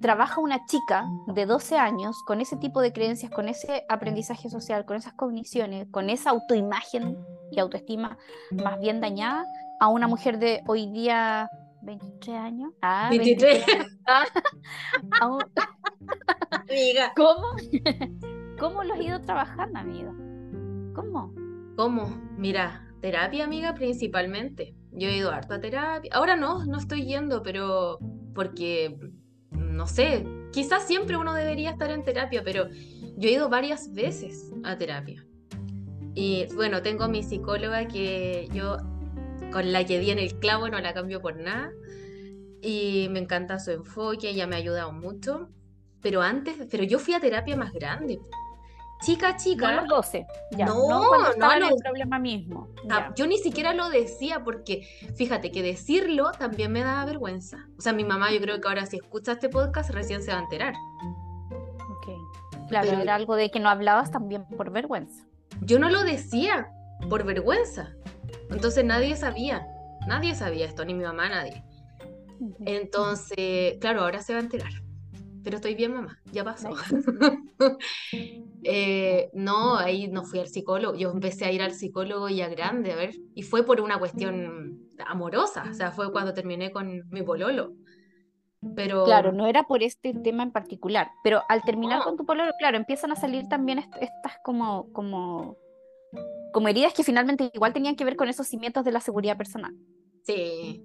trabaja una chica de 12 años con ese tipo de creencias, con ese aprendizaje social, con esas cogniciones, con esa autoimagen y autoestima más bien dañada a una mujer de hoy día 23 años. Ah, 23. amiga. ¿Cómo? ¿Cómo lo has ido trabajando, amiga? ¿Cómo? ¿Cómo? Mira, terapia, amiga, principalmente. Yo he ido harto a terapia. Ahora no, no estoy yendo, pero porque, no sé, quizás siempre uno debería estar en terapia, pero yo he ido varias veces a terapia. Y bueno, tengo mi psicóloga que yo, con la que di en el clavo, no la cambio por nada. Y me encanta su enfoque, ella me ha ayudado mucho. Pero antes, pero yo fui a terapia más grande chica, chica. No los 12. Ya. No, no, no el los- problema mismo. Ah, yo ni siquiera lo decía porque, fíjate, que decirlo también me daba vergüenza. O sea, mi mamá, yo creo que ahora si escucha este podcast recién se va a enterar. Ok. Claro, Pero- era algo de que no hablabas también por vergüenza. Yo no lo decía por vergüenza. Entonces nadie sabía. Nadie sabía esto, ni mi mamá, nadie. Entonces, claro, ahora se va a enterar. Pero estoy bien, mamá, ya pasó. Eh, no, ahí no fui al psicólogo. Yo empecé a ir al psicólogo ya grande, a ver, y fue por una cuestión amorosa, o sea, fue cuando terminé con mi pololo. Pero Claro, no era por este tema en particular, pero al terminar No. con tu pololo, claro, empiezan a salir también est- estas como, como, como heridas que finalmente igual tenían que ver con esos cimientos de la seguridad personal. sí,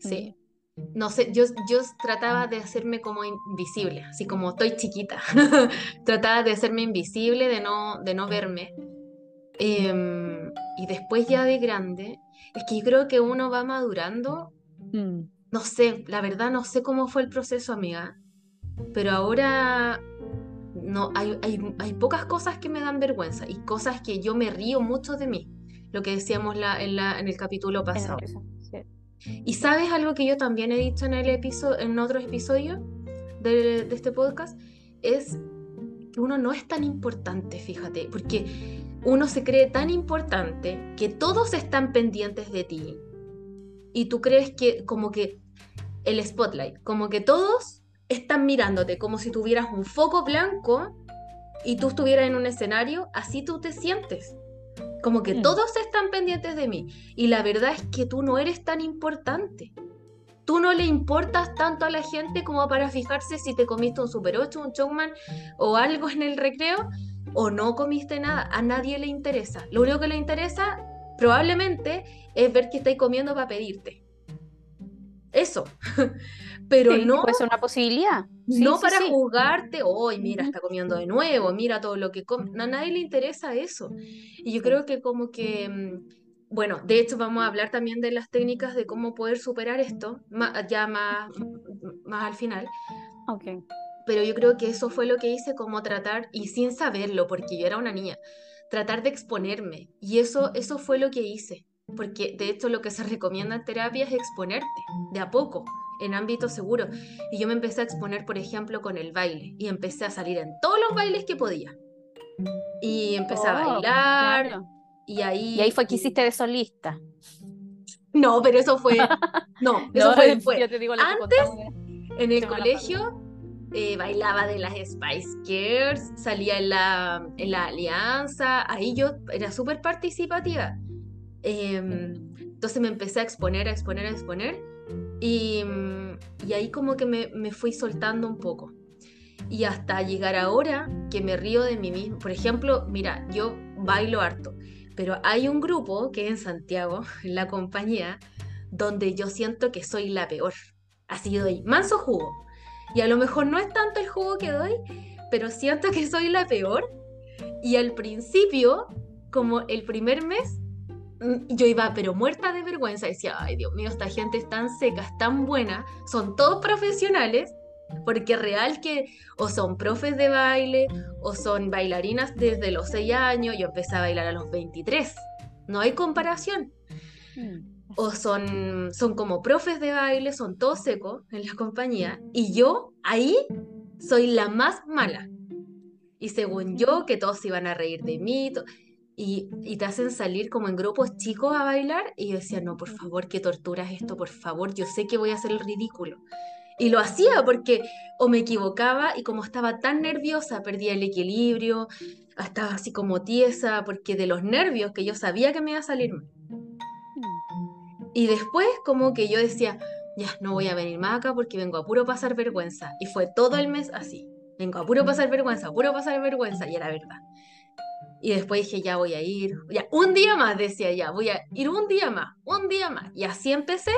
sí. No sé, yo, yo trataba de hacerme como invisible, así como estoy chiquita. trataba de hacerme invisible, de no, de no verme. Em, y después ya de grande, es que yo creo que uno va madurando Mm. No sé, la verdad no sé cómo fue el proceso, amiga, pero ahora no, hay, hay, hay pocas cosas que me dan vergüenza y cosas que yo me río mucho de mí, lo que decíamos la, en, la, en el capítulo pasado. sí. Y sabes algo que yo también he dicho en el episodio, en otros episodios de, de este podcast, es que uno no es tan importante, fíjate, porque uno se cree tan importante que todos están pendientes de ti y tú crees que como que el spotlight, como que todos están mirándote, como si tuvieras un foco blanco y tú estuvieras en un escenario, así tú te sientes. Como que Mm. todos están pendientes de mí. Y la verdad es que tú no eres tan importante. Tú no le importas tanto a la gente como para fijarse si te comiste un Super 8, un Chowman o algo en el recreo o no comiste nada. A nadie le interesa. Lo único que le interesa probablemente es ver que estáis comiendo para pedirte. Eso. Pero Sí, no puede ser una posibilidad. Sí, no sí, para juzgarte, hoy mira, está comiendo de nuevo, mira todo lo que come. A nadie le interesa eso. Y yo creo que como que, mm, bueno, de hecho vamos a hablar también de las técnicas de cómo poder superar esto, ya más, más al final. Ok. Pero yo creo que eso fue lo que hice, como tratar, y sin saberlo, porque yo era una niña, tratar de exponerme. Y eso, eso fue lo que hice. Porque de hecho lo que se recomienda en terapia es exponerte, de a poco, en ámbitos seguros. Y yo me empecé a exponer, por ejemplo, con el baile. Y empecé a salir en todos los bailes que podía. Y empecé a Oh, bailar. claro. Y ahí... Y ahí fue que hiciste de solista. No, pero eso fue... No, eso No, fue después. yo te digo que Antes, En el colegio eh, bailaba de las Spice Girls, salía en la, en la alianza, ahí yo era súper participativa. Em, entonces me empecé a exponer, a exponer, a exponer y, mm, y ahí como que me, me fui soltando un poco. Y hasta llegar ahora que me río de mí mismo. Por ejemplo, mira, yo bailo harto, pero hay un grupo que es en Santiago, en la compañía, donde yo siento que soy la peor. Así doy manso jugo. Y a lo mejor no es tanto el jugo que doy, pero siento que soy la peor. Y al principio, como el primer mes, yo iba pero muerta de vergüenza. Decía, ay Dios mío, esta gente es tan seca, es tan buena, son todos profesionales. Porque real que o son profes de baile o son bailarinas desde los 6 años, yo empecé a bailar a los 23. No hay comparación Mm. o son, son como profes de baile, son todos secos en la compañía, y yo ahí soy la más mala. Y según yo, que todos se iban a reír de mí, to- y, y te hacen salir como en grupos chicos a bailar, y yo decía, no, por favor, qué tortura es esto, por favor, yo sé que voy a hacer el ridículo. Y lo hacía porque o me equivocaba y como estaba tan nerviosa, perdía el equilibrio, estaba así como tiesa, porque de los nervios que yo sabía que me iba a salir mal. Mm. Y después como que yo decía, ya, no voy a venir más acá porque vengo a puro pasar vergüenza. Y fue todo el mes así. Vengo a puro pasar vergüenza, a puro pasar vergüenza. Y era verdad. Y después dije, ya voy a ir, ya, un día más, decía ya, voy a ir un día más, un día más. Y así empecé.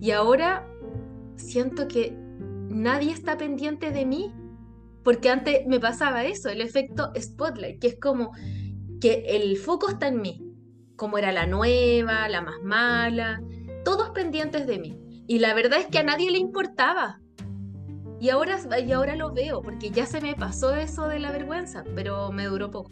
Y ahora siento que nadie está pendiente de mí. Porque antes me pasaba eso, el efecto spotlight, que es como que el foco está en mí. Como era la nueva, la más mala, todos pendientes de mí. Y la verdad es que a nadie le importaba. Y ahora, y ahora lo veo, porque ya se me pasó eso de la vergüenza, pero me duró poco.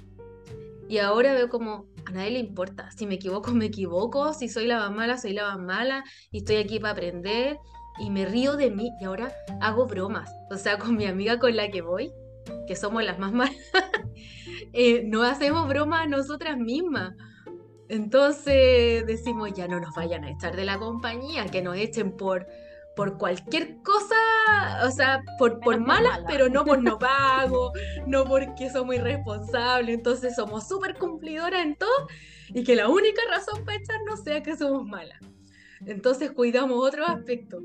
Y ahora veo como a nadie le importa. Si me equivoco, me equivoco. Si soy la más mala, soy la más mala. Y estoy aquí para aprender. Y me río de mí. Y ahora hago bromas. O sea, con mi amiga con la que voy, que somos las más malas, eh, no hacemos bromas nosotras mismas. Entonces decimos, ya no nos vayan a echar de la compañía, que nos echen por por cualquier cosa, o sea, por, por malas, pero no por no pago, no porque somos irresponsables, entonces somos súper cumplidoras en todo y que la única razón para echarnos sea que somos malas. Entonces cuidamos otros aspectos,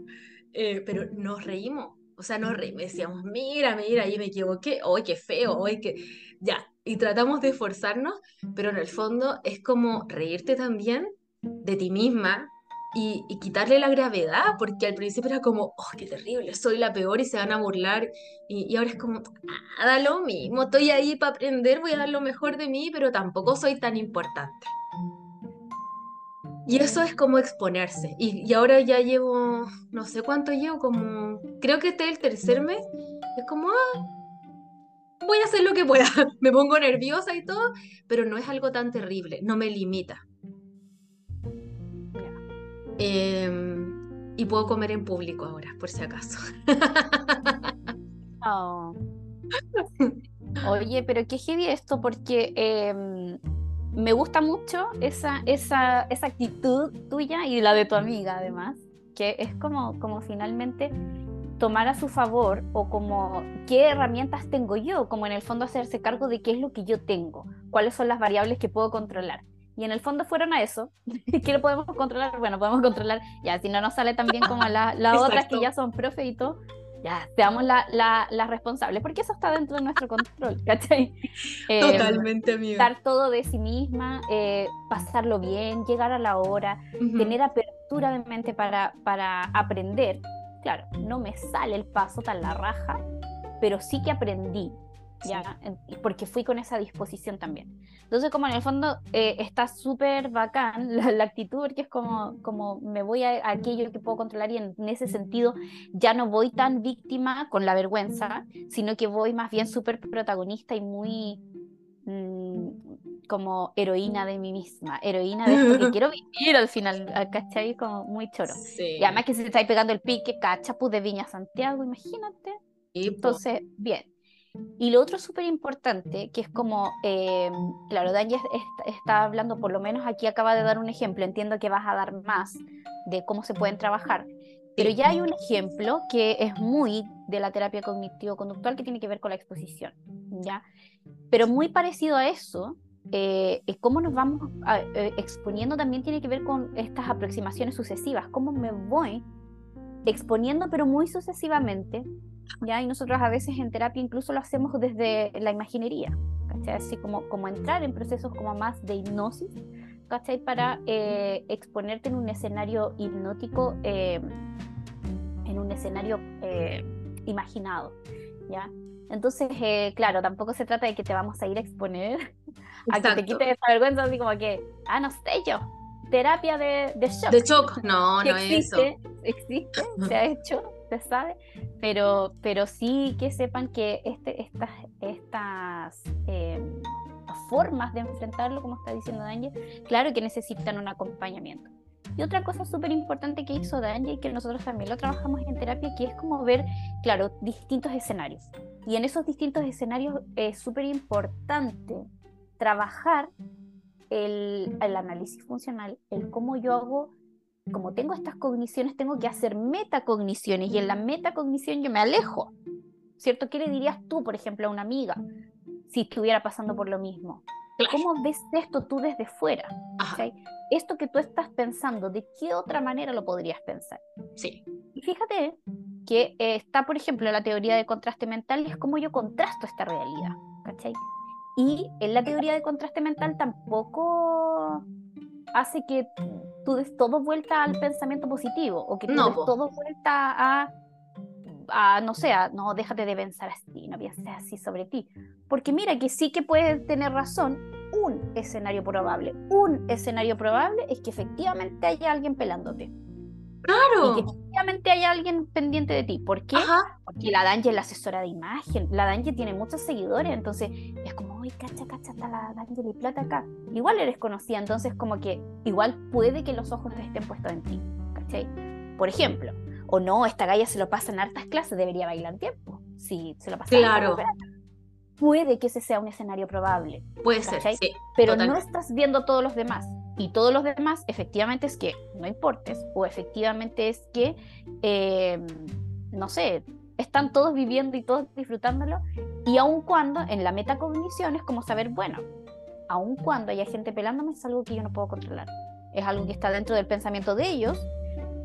eh, pero nos reímos, o sea, nos reímos, decíamos, mira, mira, ahí me equivoqué, hoy qué feo, hoy que, ya, y tratamos de esforzarnos, pero en el fondo es como reírte también de ti misma, y, quitarle la gravedad, porque al principio era como, oh, qué terrible, soy la peor y se van a burlar, y, ahora es como, ah, da lo mismo, estoy ahí para aprender, voy a dar lo mejor de mí, pero tampoco soy tan importante. Y eso es como exponerse. Y, y, ahora ya llevo, no sé cuánto llevo, como, creo que este es el tercer mes. Es como, ah, voy a hacer lo que pueda. Me pongo nerviosa y todo, pero no es algo tan terrible, no me limita. Em, y puedo comer en público ahora, por si acaso. Oh. Oye, pero qué heavy esto, porque em, me gusta mucho esa, esa, esa actitud tuya y la de tu amiga, además, que es como, como finalmente tomar a su favor o como qué herramientas tengo yo, como en el fondo hacerse cargo de qué es lo que yo tengo, cuáles son las variables que puedo controlar. Y en el fondo fueron a eso. ¿Qué lo podemos controlar? Bueno, podemos controlar, ya, si no nos sale tan bien como las otras que ya son profe y todo, ya, seamos las la, responsables, porque eso está dentro de nuestro control, ¿cachai? Eh, Totalmente, amiga. Dar todo de sí misma, eh, pasarlo bien, llegar a la hora, tener apertura de mente para, para aprender. Claro, no me sale el paso tan la raja, pero sí que aprendí, ¿ya? Porque fui con esa disposición también. Entonces, como en el fondo eh, está súper bacán la, actitud, porque es como, como me voy a, aquello que puedo controlar y en, ese sentido ya no voy tan víctima con la vergüenza, sino que voy más bien súper protagonista y muy mm, como heroína de mí misma, heroína de esto que quiero vivir al final, ¿cachai? Como muy choro. Y además que se está ahí pegando el pique, cachapu de Viña Santiago, imagínate. Entonces, bien. Y lo otro súper importante, que es como, eh, claro, Daniel está, hablando, por lo menos aquí acaba de dar un ejemplo, entiendo que vas a dar más de cómo se pueden trabajar, pero ya hay un ejemplo que es muy de la terapia cognitivo-conductual que tiene que ver con la exposición, ¿ya? Pero muy parecido a eso, eh, cómo nos vamos eh, exponiendo también tiene que ver con estas aproximaciones sucesivas, cómo me voy exponiendo pero muy sucesivamente ¿ya? Y nosotros a veces en terapia incluso lo hacemos desde la imaginería, ¿cachai? Así como, como entrar en procesos como más de hipnosis, ¿cachai? Para eh, exponerte en un escenario hipnótico, eh, en un escenario eh, imaginado, ¿ya? Entonces, claro, tampoco se trata de que te vamos a ir a exponer, a que te quites esa vergüenza, así como que, ah, no sé yo, terapia de, de shock. De shock, no, no es eso. Existe, se ha hecho, sabe, pero, pero sí que sepan que este, estas, estas eh, formas de enfrentarlo, como está diciendo Daniel, claro que necesitan un acompañamiento. Y otra cosa súper importante que hizo Daniel, que nosotros también lo trabajamos en terapia, que es como ver, claro, distintos escenarios. Y en esos distintos escenarios es súper importante trabajar el, el, análisis funcional, el cómo yo hago como tengo estas cogniciones, tengo que hacer metacogniciones y en la metacognición yo me alejo. ¿Cierto? ¿Qué le dirías tú, por ejemplo, a una amiga si estuviera pasando por lo mismo? ¿Cómo ves esto tú desde fuera? Esto que tú estás pensando, ¿de qué otra manera lo podrías pensar? Sí. Y fíjate que eh, está, por ejemplo, la teoría de contraste mental y es como yo contrasto esta realidad. ¿cachai? Y en la teoría de contraste mental tampoco hace que tú des todo vuelta al pensamiento positivo o que tú No, des po. todo vuelta a, a, no sé, a, no, déjate de pensar así, no pienses así sobre ti. Porque mira que sí que puedes tener razón, un escenario probable, un escenario probable es que efectivamente haya alguien pelándote y que Claro. efectivamente haya alguien pendiente de ti. ¿Por qué? Ajá. Porque la Danje es la asesora de imagen, la Danje tiene muchos seguidores, entonces es como, uy, cacha, cacha, está la Danje de plata acá. Igual eres conocida, entonces como que igual puede que los ojos estén puestos en ti, ¿cachai? Por ejemplo, o no, esta galla se lo pasa en hartas clases, debería bailar tiempo. Si se lo pasa Claro. Puede que ese sea un escenario probable, Puede ser, sí. pero no estás viendo todos los demás. Y todos los demás, efectivamente, es que no importes, o efectivamente es que, eh, no sé, están todos viviendo y todos disfrutándolo. Y aun cuando en la metacognición es como saber, bueno, aun cuando haya gente pelándome, es algo que yo no puedo controlar. Es algo que está dentro del pensamiento de ellos.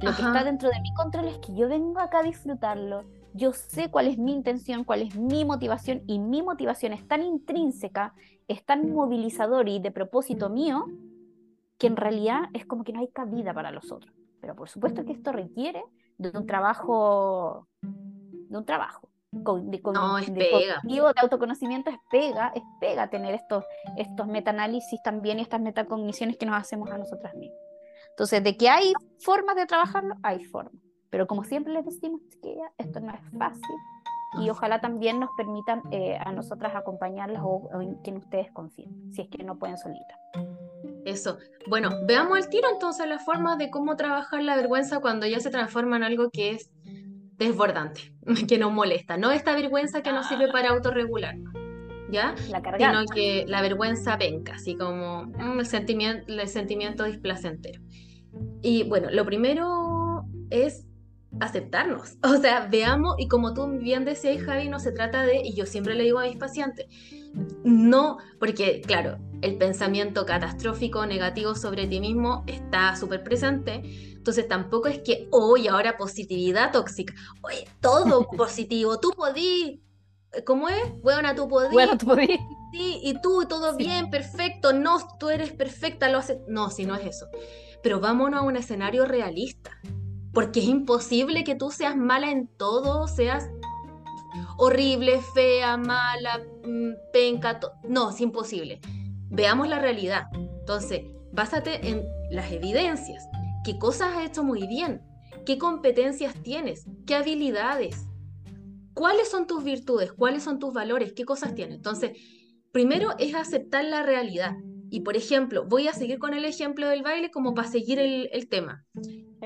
Lo que Ajá. está dentro de mi control es que yo vengo acá a disfrutarlo. Yo sé cuál es mi intención, cuál es mi motivación, y mi motivación es tan intrínseca, es tan movilizador y de propósito mío, que en realidad es como que no hay cabida para los otros. Pero por supuesto que esto requiere de un trabajo, de un trabajo. con- De, con- No, es de pega. cognitivo, de autoconocimiento, es pega, es pega tener estos, estos metaanálisis también y estas metacogniciones que nos hacemos a nosotras mismas. Entonces, de que hay formas de trabajarlo, hay formas. Pero como siempre les decimos, chiquillas, esto no es fácil y ojalá también nos permitan eh, a nosotras acompañarlas o, o en quien ustedes confíen, si es que no pueden solitas. Eso. Bueno, veamos al tiro entonces las formas de cómo trabajar la vergüenza cuando ya se transforma en algo que es desbordante, que nos molesta. No esta vergüenza que nos sirve para autorregularnos, ¿ya? La cargada. Sino que la vergüenza venga, así como mm, el sentimiento, el sentimiento displacentero. Y bueno, lo primero es aceptarnos. O sea, veamos, y como tú bien decías, Javi, no se trata de, y yo siempre le digo a mis pacientes, no, porque claro, el pensamiento catastrófico, negativo sobre ti mismo está súper presente. Entonces tampoco es que hoy ahora positividad tóxica. Oye, todo positivo, tú podí. ¿Cómo es? Bueno, tú podí. Bueno, tú podías. Sí, y tú, todo Sí. bien, perfecto. No, tú eres perfecta, lo haces. No, si no es eso. Pero vámonos a un escenario realista. Porque es imposible que tú seas mala en todo, seas horrible, fea, mala, mm, penca. No, es imposible. Veamos la realidad. Entonces, básate en las evidencias. ¿Qué cosas has hecho muy bien? ¿Qué competencias tienes? ¿Qué habilidades? ¿Cuáles son tus virtudes? ¿Cuáles son tus valores? ¿Qué cosas tienes? Entonces, primero es aceptar la realidad. Y por ejemplo, voy a seguir con el ejemplo del baile como para seguir el, el tema.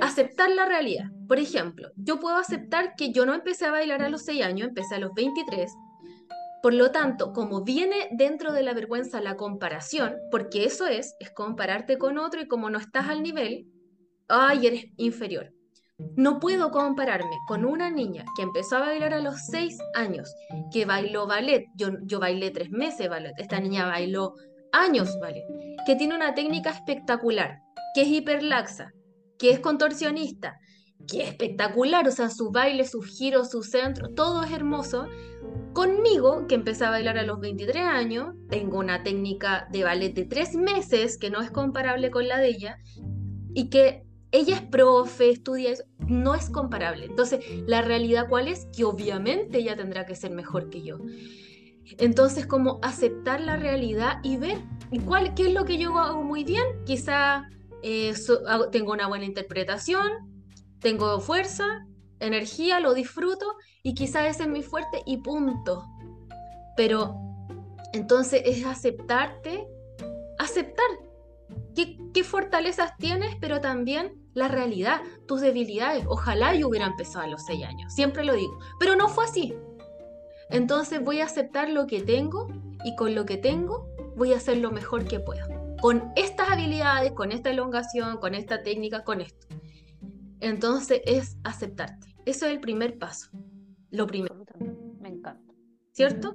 Aceptar la realidad. Por ejemplo, yo puedo aceptar que yo no empecé a bailar a los 6 años, empecé a los 23. Por lo tanto, como viene dentro de la vergüenza la comparación, porque eso es, es compararte con otro y como no estás al nivel, ay, eres inferior. No puedo compararme con una niña que empezó a bailar a los 6 años, que bailó ballet. Yo, yo bailé tres meses ballet. Esta niña bailó años ballet. Que tiene una técnica espectacular, que es hiperlaxa, que es contorsionista, que es espectacular. O sea, su baile, sus giros, su centro, todo es hermoso. Conmigo, que empecé a bailar a los 23 años, tengo una técnica de ballet de tres meses que no es comparable con la de ella y que ella es profe, estudia eso, no es comparable. Entonces, la realidad cuál es? Que obviamente ella tendrá que ser mejor que yo. Entonces, como aceptar la realidad y ver ¿y cuál, qué es lo que yo hago muy bien. Quizá eh, so- tengo una buena interpretación, tengo fuerza, energía, lo disfruto y quizá ese es mi fuerte y punto. Pero entonces es aceptarte, aceptar qué, fortalezas tienes, pero también la realidad, tus debilidades. Ojalá yo hubiera empezado a los seis años, siempre lo digo, pero no fue así. Entonces voy a aceptar lo que tengo y con lo que tengo voy a hacer lo mejor que puedo. Con estas habilidades, con esta elongación, con esta técnica, con esto. Entonces es aceptarte. Eso es el primer paso. Lo primero. Me encanta. ¿cierto?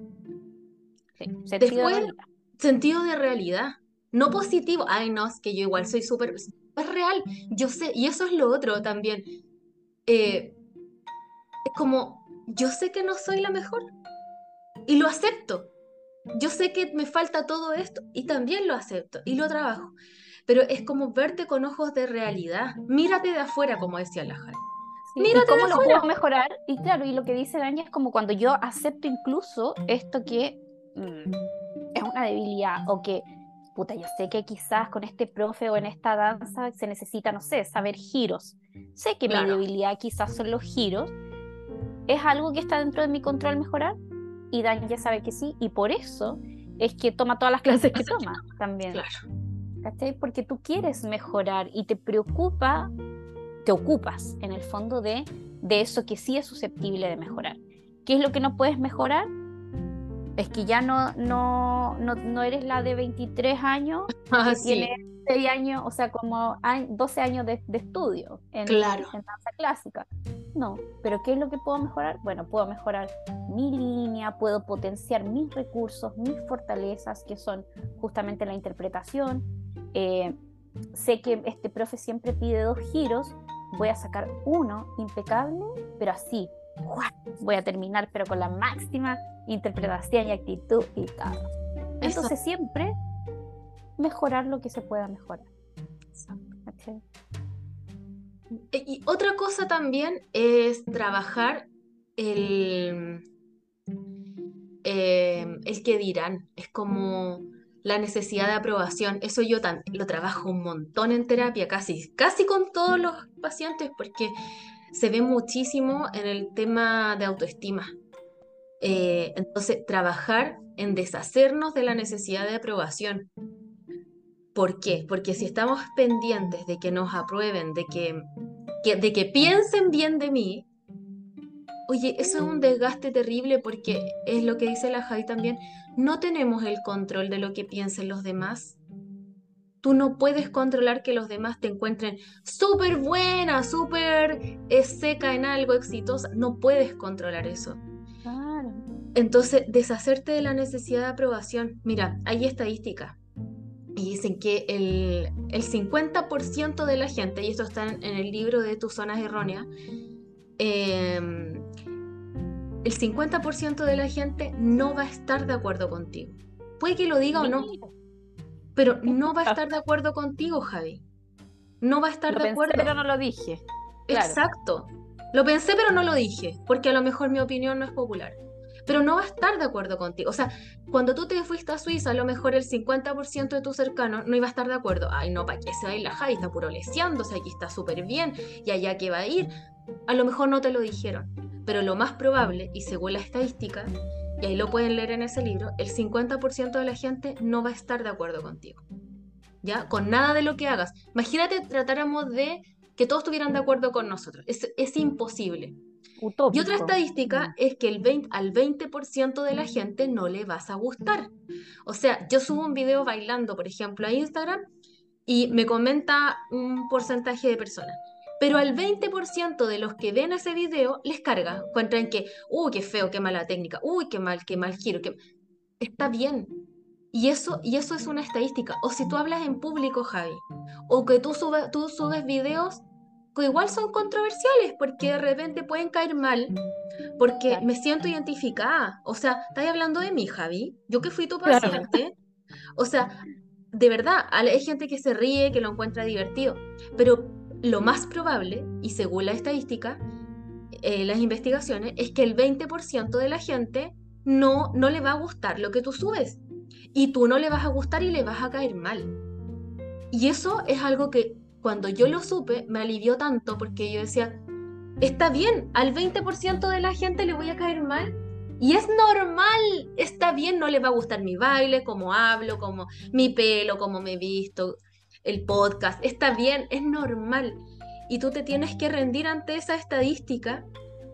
Sí. Sentido de Después- realidad. Sentido de realidad. No positivo. Ay, no, es que yo igual soy súper... Es real. Yo sé, y eso es lo otro también. Eh, es como, yo sé que no soy la mejor. Y lo acepto. Yo sé que me falta todo esto y también lo acepto y lo trabajo, pero es como verte con ojos de realidad. Mírate de afuera, como decía la Jai. Mírate ¿Y cómo lo puedo mejorar? Y claro, y lo que dice Dani es como cuando yo acepto incluso esto que mm, es una debilidad o que, puta, yo sé que quizás con este profe o en esta danza se necesita, no sé, saber giros. Sé que mi debilidad quizás son los giros. ¿Es algo que está dentro de mi control mejorar? Y Dani ya sabe que sí, y por eso es que toma todas las clases que toma también. Claro. ¿cachai? Porque tú quieres mejorar y te preocupa, te ocupas en el fondo de, de eso que sí es susceptible de mejorar. ¿Qué es lo que no puedes mejorar? Es que ya no, no, no, eres la de 23 años, ah, que tiene 6 años, o sea, como 12 años de, estudio en, claro. en danza clásica. No, pero ¿qué es lo que puedo mejorar? Bueno, puedo mejorar mi línea, puedo potenciar mis recursos, mis fortalezas, que son justamente la interpretación, eh, sé que este profe siempre pide dos giros, voy a sacar uno impecable, pero así, voy a terminar, pero con la máxima interpretación y actitud y tal. Entonces siempre mejorar lo que se pueda mejorar. Y otra cosa también es trabajar el, eh, el que dirán. Es como la necesidad de aprobación. Eso yo lo trabajo un montón en terapia, casi, casi con todos los pacientes, porque se ve muchísimo en el tema de autoestima. Eh, entonces, trabajar en deshacernos de la necesidad de aprobación. ¿Por qué? Porque si estamos pendientes de que nos aprueben, de que, de que piensen bien de mí, Oye, eso es un desgaste terrible porque es lo que dice la Jai también, no tenemos el control de lo que piensen los demás. Tú no puedes controlar que los demás te encuentren súper buena, súper eh, seca en algo, exitosa. No puedes controlar eso. Entonces, deshacerte de la necesidad de aprobación. Mira, hay estadísticas y dicen que el, el 50% de la gente, y esto está en, el libro de tus zonas erróneas, eh, el 50% de la gente no va a estar de acuerdo contigo. Puede que lo diga o no, pero no va a estar de acuerdo contigo, Javi. No va a estar de acuerdo. Pero no lo dije. Exacto. Lo pensé, pero no lo dije, porque a lo mejor mi opinión no es popular. Pero no va a estar de acuerdo contigo. O sea, cuando tú te fuiste a Suiza, a lo mejor el 50% de tus cercanos no iba a estar de acuerdo. Ay, no, ¿para qué se va a ir la Javi? Está puro leseándose, aquí está súper bien, y allá que va a ir. A lo mejor no te lo dijeron pero lo más probable, y según la estadística, y ahí lo pueden leer en ese libro, el 50% de la gente no va a estar de acuerdo contigo. ¿Ya? Con nada de lo que hagas. Imagínate tratáramos de que todos estuvieran de acuerdo con nosotros. Es, imposible. Y otra estadística mm. es que el 20, al 20% de la gente no le vas a gustar. O sea, yo subo un video bailando, por ejemplo, a Instagram y me comenta un porcentaje de personas pero al 20% de los que ven ese video les carga, encuentran que, uy, qué feo, qué mala técnica, uy, qué mal, qué mal giro, que está bien. Y eso, y eso es una estadística. O si tú hablas en público, Javi, o que tú, subes, tú subes videos igual son controversiales, porque de repente pueden caer mal, porque me siento identificada. O sea, estás hablando de mí, Javi. Yo que fui tu paciente. O sea, de verdad, hay gente que se ríe, que lo encuentra divertido, pero lo más probable, y según la estadística, eh, las investigaciones, es que el 20% de la gente no, no le va a gustar lo que tú subes. Y tú no le vas a gustar y le vas a caer mal. Y eso es algo que cuando yo lo supe me alivió tanto porque yo decía, está bien, al 20% de la gente le voy a caer mal. Y es normal, está bien, no le va a gustar mi baile, cómo hablo, como mi pelo, cómo me visto, el podcast, está bien, es normal. Y tú te tienes que rendir ante esa estadística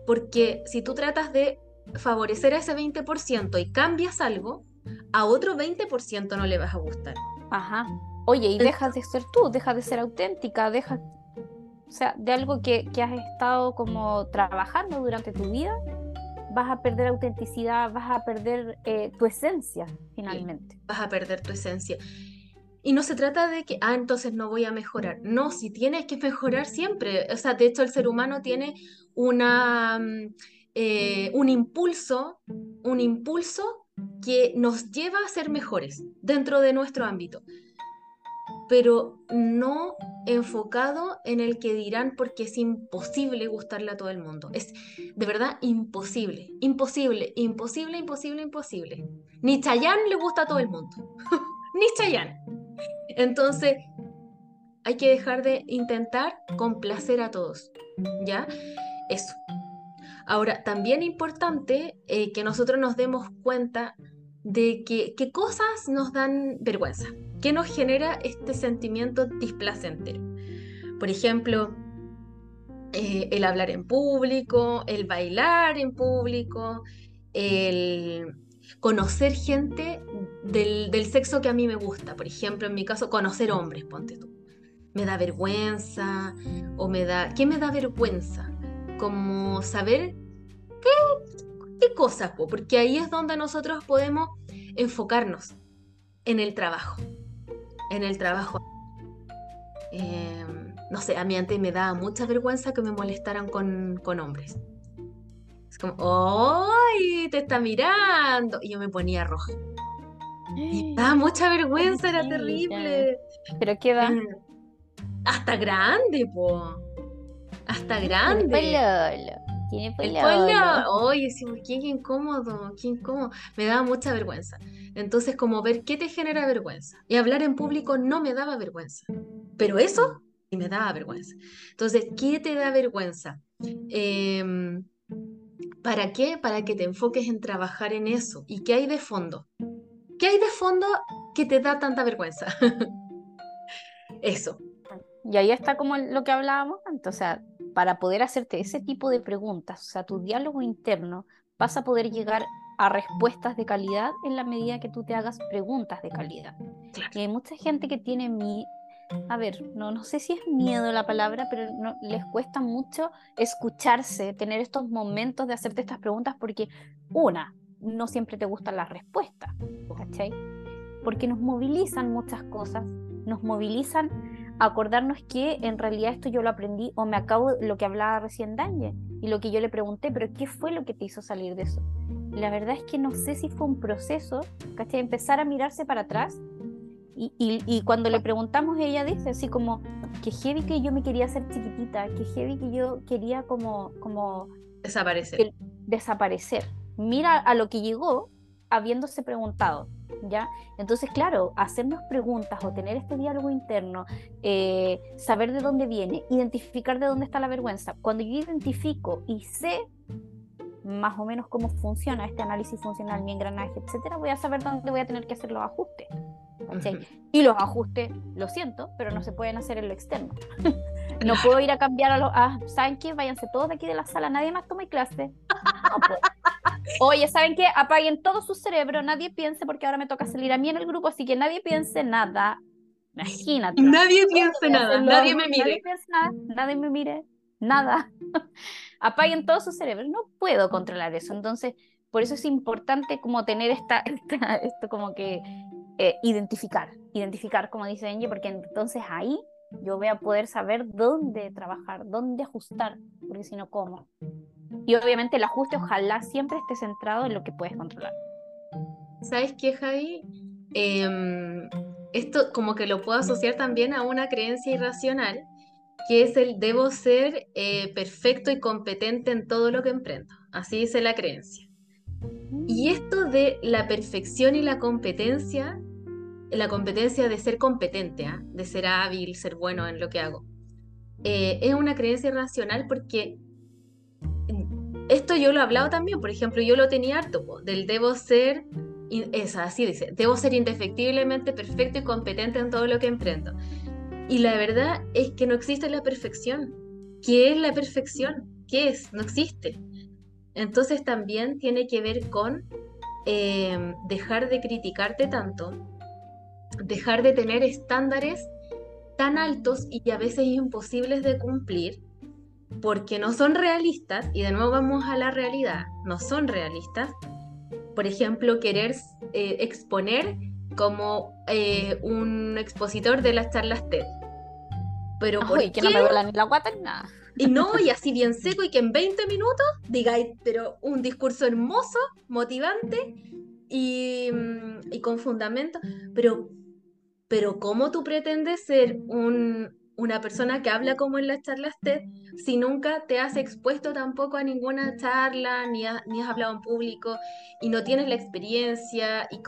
porque si tú tratas de favorecer a ese 20% y cambias algo, a otro 20% no le vas a gustar. Ajá. Oye, y dejas de ser tú, dejas de ser auténtica, dejas, o sea, de algo que, has estado como trabajando durante tu vida, vas a perder autenticidad, vas a perder eh, tu esencia finalmente. vas a perder tu esencia. Y no se trata de que, ah, entonces no voy a mejorar. No, si tienes que mejorar siempre. O sea, de hecho el ser humano tiene una, mm, eh, un impulso, un impulso que nos lleva a ser mejores dentro de nuestro ámbito, pero no enfocado en el que dirán porque es imposible gustarle a todo el mundo. Es de verdad imposible, imposible, imposible, imposible, imposible. Ni Chayanne le gusta a todo el mundo, ni Chayanne. Entonces, hay que dejar de intentar complacer a todos, ¿ya? Eso. Ahora, también importante eh, que nosotros nos demos cuenta de que, qué cosas nos dan vergüenza, qué nos genera este sentimiento displacentero. Por ejemplo, eh, el hablar en público, el bailar en público, el conocer gente del, del, sexo que a mí me gusta. Por ejemplo, en mi caso, conocer hombres, ponte tú. Me da vergüenza o me da... ¿Qué me da vergüenza? Como saber qué, qué cosas, porque ahí es donde nosotros podemos enfocarnos en el trabajo. En el trabajo. Em, no sé, a mí antes me daba mucha vergüenza que me molestaran con, con hombres. Es como, ¡ay! Te está mirando. Y yo me ponía roja. Me daba mucha vergüenza, era terrible. ¿Pero qué va? Eh, hasta grande, po. Hasta grande. Pololo. Tiene El pololo. pueblo, oye, sí, qué, qué incómodo, qué incómodo. Me daba mucha vergüenza. Entonces, como ver qué te genera vergüenza. Y hablar en público no me daba vergüenza. Pero eso sí me daba vergüenza. Entonces, ¿qué te da vergüenza? Em, ¿Para qué? Para que te enfoques en trabajar en eso. ¿Y qué hay de fondo? ¿Qué hay de fondo que te da tanta vergüenza? Eso. Y ahí está como lo que hablábamos antes, o sea, para poder hacerte ese tipo de preguntas, o sea, tu diálogo interno, vas a poder llegar a respuestas de calidad en la medida que tú te hagas preguntas de calidad. Claro. Y hay mucha gente que tiene mi, a ver, no, no sé si es miedo la palabra, pero no, les cuesta mucho escucharse, tener estos momentos de hacerte estas preguntas porque, una, no siempre te gustan las respuestas, ¿cachai? Porque nos movilizan muchas cosas, nos movilizan acordarnos que en realidad esto yo lo aprendí o me acabo lo que hablaba recién Daniel y lo que yo le pregunté, pero ¿qué fue lo que te hizo salir de eso? La verdad es que no sé si fue un proceso, ¿cachai? Empezar a mirarse para atrás y, y, y, cuando le preguntamos, ella dice así como que heavy que yo me quería hacer chiquitita, que heavy que yo quería como, como Desaparecer. desaparecer. Mira a lo que llegó habiéndose preguntado, ¿ya? Entonces, claro, hacernos preguntas o tener este diálogo interno, eh, saber de dónde viene, identificar de dónde está la vergüenza. Cuando yo identifico y sé más o menos cómo funciona este análisis funcional, mi engranaje, etcétera, voy a saber dónde voy a tener que hacer los ajustes. Y los ajustes, lo siento, pero no se pueden hacer en lo externo. no puedo ir a cambiar a los. Ah, ¿Saben qué? Váyanse todos de aquí de la sala, nadie más tome clase. No puedo. Oye, ¿saben qué? Apaguen todo su cerebro, nadie piense, porque ahora me toca salir a mí en el grupo, así que nadie piense nada. Imagínate. Nadie piense nada, nadie me Nadie mire. piense nada, nadie me mire, nada. Apaguen todo su cerebro. No puedo controlar eso. Entonces, por eso es importante como tener esta, esta- esto como que eh, identificar, identificar, como dice Angie, porque entonces ahí yo voy a poder saber dónde trabajar, dónde ajustar, porque si no, ¿cómo? Y obviamente el ajuste ojalá siempre esté centrado en lo que puedes controlar. ¿Sabes qué, Javi? Em, esto como que lo puedo asociar también a una creencia irracional, que es el debo ser eh, perfecto y competente en todo lo que emprendo. Así dice la creencia. Y esto de la perfección y la competencia, la competencia de ser competente, ¿ah? de ser hábil, ser bueno en lo que hago, eh, es una creencia irracional porque esto yo lo he hablado también, por ejemplo, yo lo tenía harto, del debo ser, es así dice, debo ser indefectiblemente perfecto y competente en todo lo que emprendo. Y la verdad es que no existe la perfección. ¿Qué es la perfección? ¿Qué es? No existe. Entonces también tiene que ver con eh, dejar de criticarte tanto, dejar de tener estándares tan altos y a veces imposibles de cumplir, porque no son realistas, y de nuevo vamos a la realidad, no son realistas. Por ejemplo, querer eh, exponer como eh, un expositor de las charlas TED. Pero ¿por Uy, que no me duela ni la guata ni nada. Y no, y así bien seco y que en 20 minutos digáis, pero un discurso hermoso, motivante, y, mm, y con fundamento, pero, pero ¿cómo tú pretendes ser un, una persona que habla como en las charlas TED si nunca te has expuesto tampoco a ninguna charla, ni, ni has hablado en público y no tienes la experiencia? Y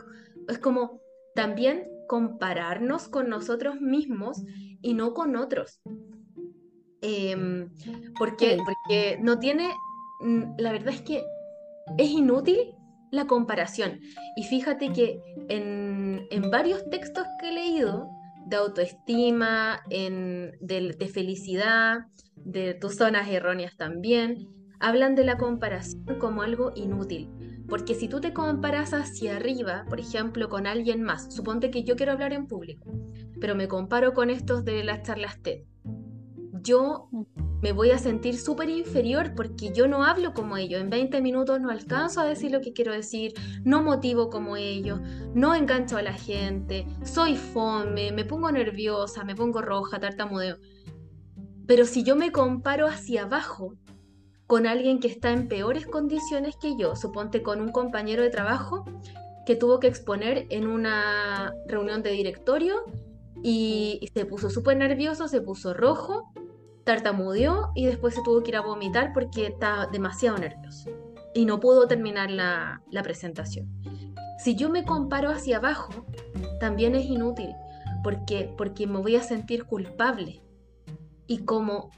es como también compararnos con nosotros mismos y no con otros. Em, porque, porque no tiene, la verdad es que es inútil la comparación. Y fíjate que en, en varios textos que he leído, de autoestima, en, de, de, felicidad, de tus zonas erróneas también, hablan de la comparación como algo inútil. Porque si tú te comparas hacia arriba, por ejemplo, con alguien más, suponte que yo quiero hablar en público, pero me comparo con estos de las charlas TED, yo me voy a sentir súper inferior porque yo no hablo como ellos. En 20 minutos no alcanzo a decir lo que quiero decir, no motivo como ellos, no engancho a la gente, soy fome, me pongo nerviosa, me pongo roja, tartamudeo. Pero si yo me comparo hacia abajo con alguien que está en peores condiciones que yo, suponte con un compañero de trabajo que tuvo que exponer en una reunión de directorio y se puso súper nervioso, se puso rojo tartamudeó y después se tuvo que ir a vomitar porque estaba demasiado nervioso y no pudo terminar la, la presentación. Si yo me comparo hacia abajo, también es inútil porque, porque me voy a sentir culpable. Y como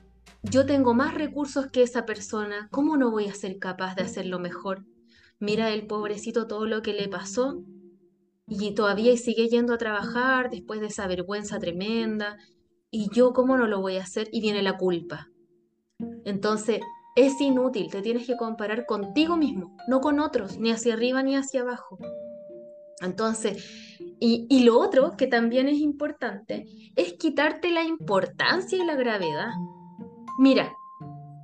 yo tengo más recursos que esa persona, ¿cómo no voy a ser capaz de hacerlo mejor? Mira el pobrecito todo lo que le pasó y todavía sigue yendo a trabajar después de esa vergüenza tremenda y yo cómo no lo voy a hacer y viene la culpa. Entonces, es inútil, te tienes que comparar contigo mismo, no con otros, ni hacia arriba ni hacia abajo. Entonces, y, lo otro que también es importante es quitarte la importancia y la gravedad. Mira,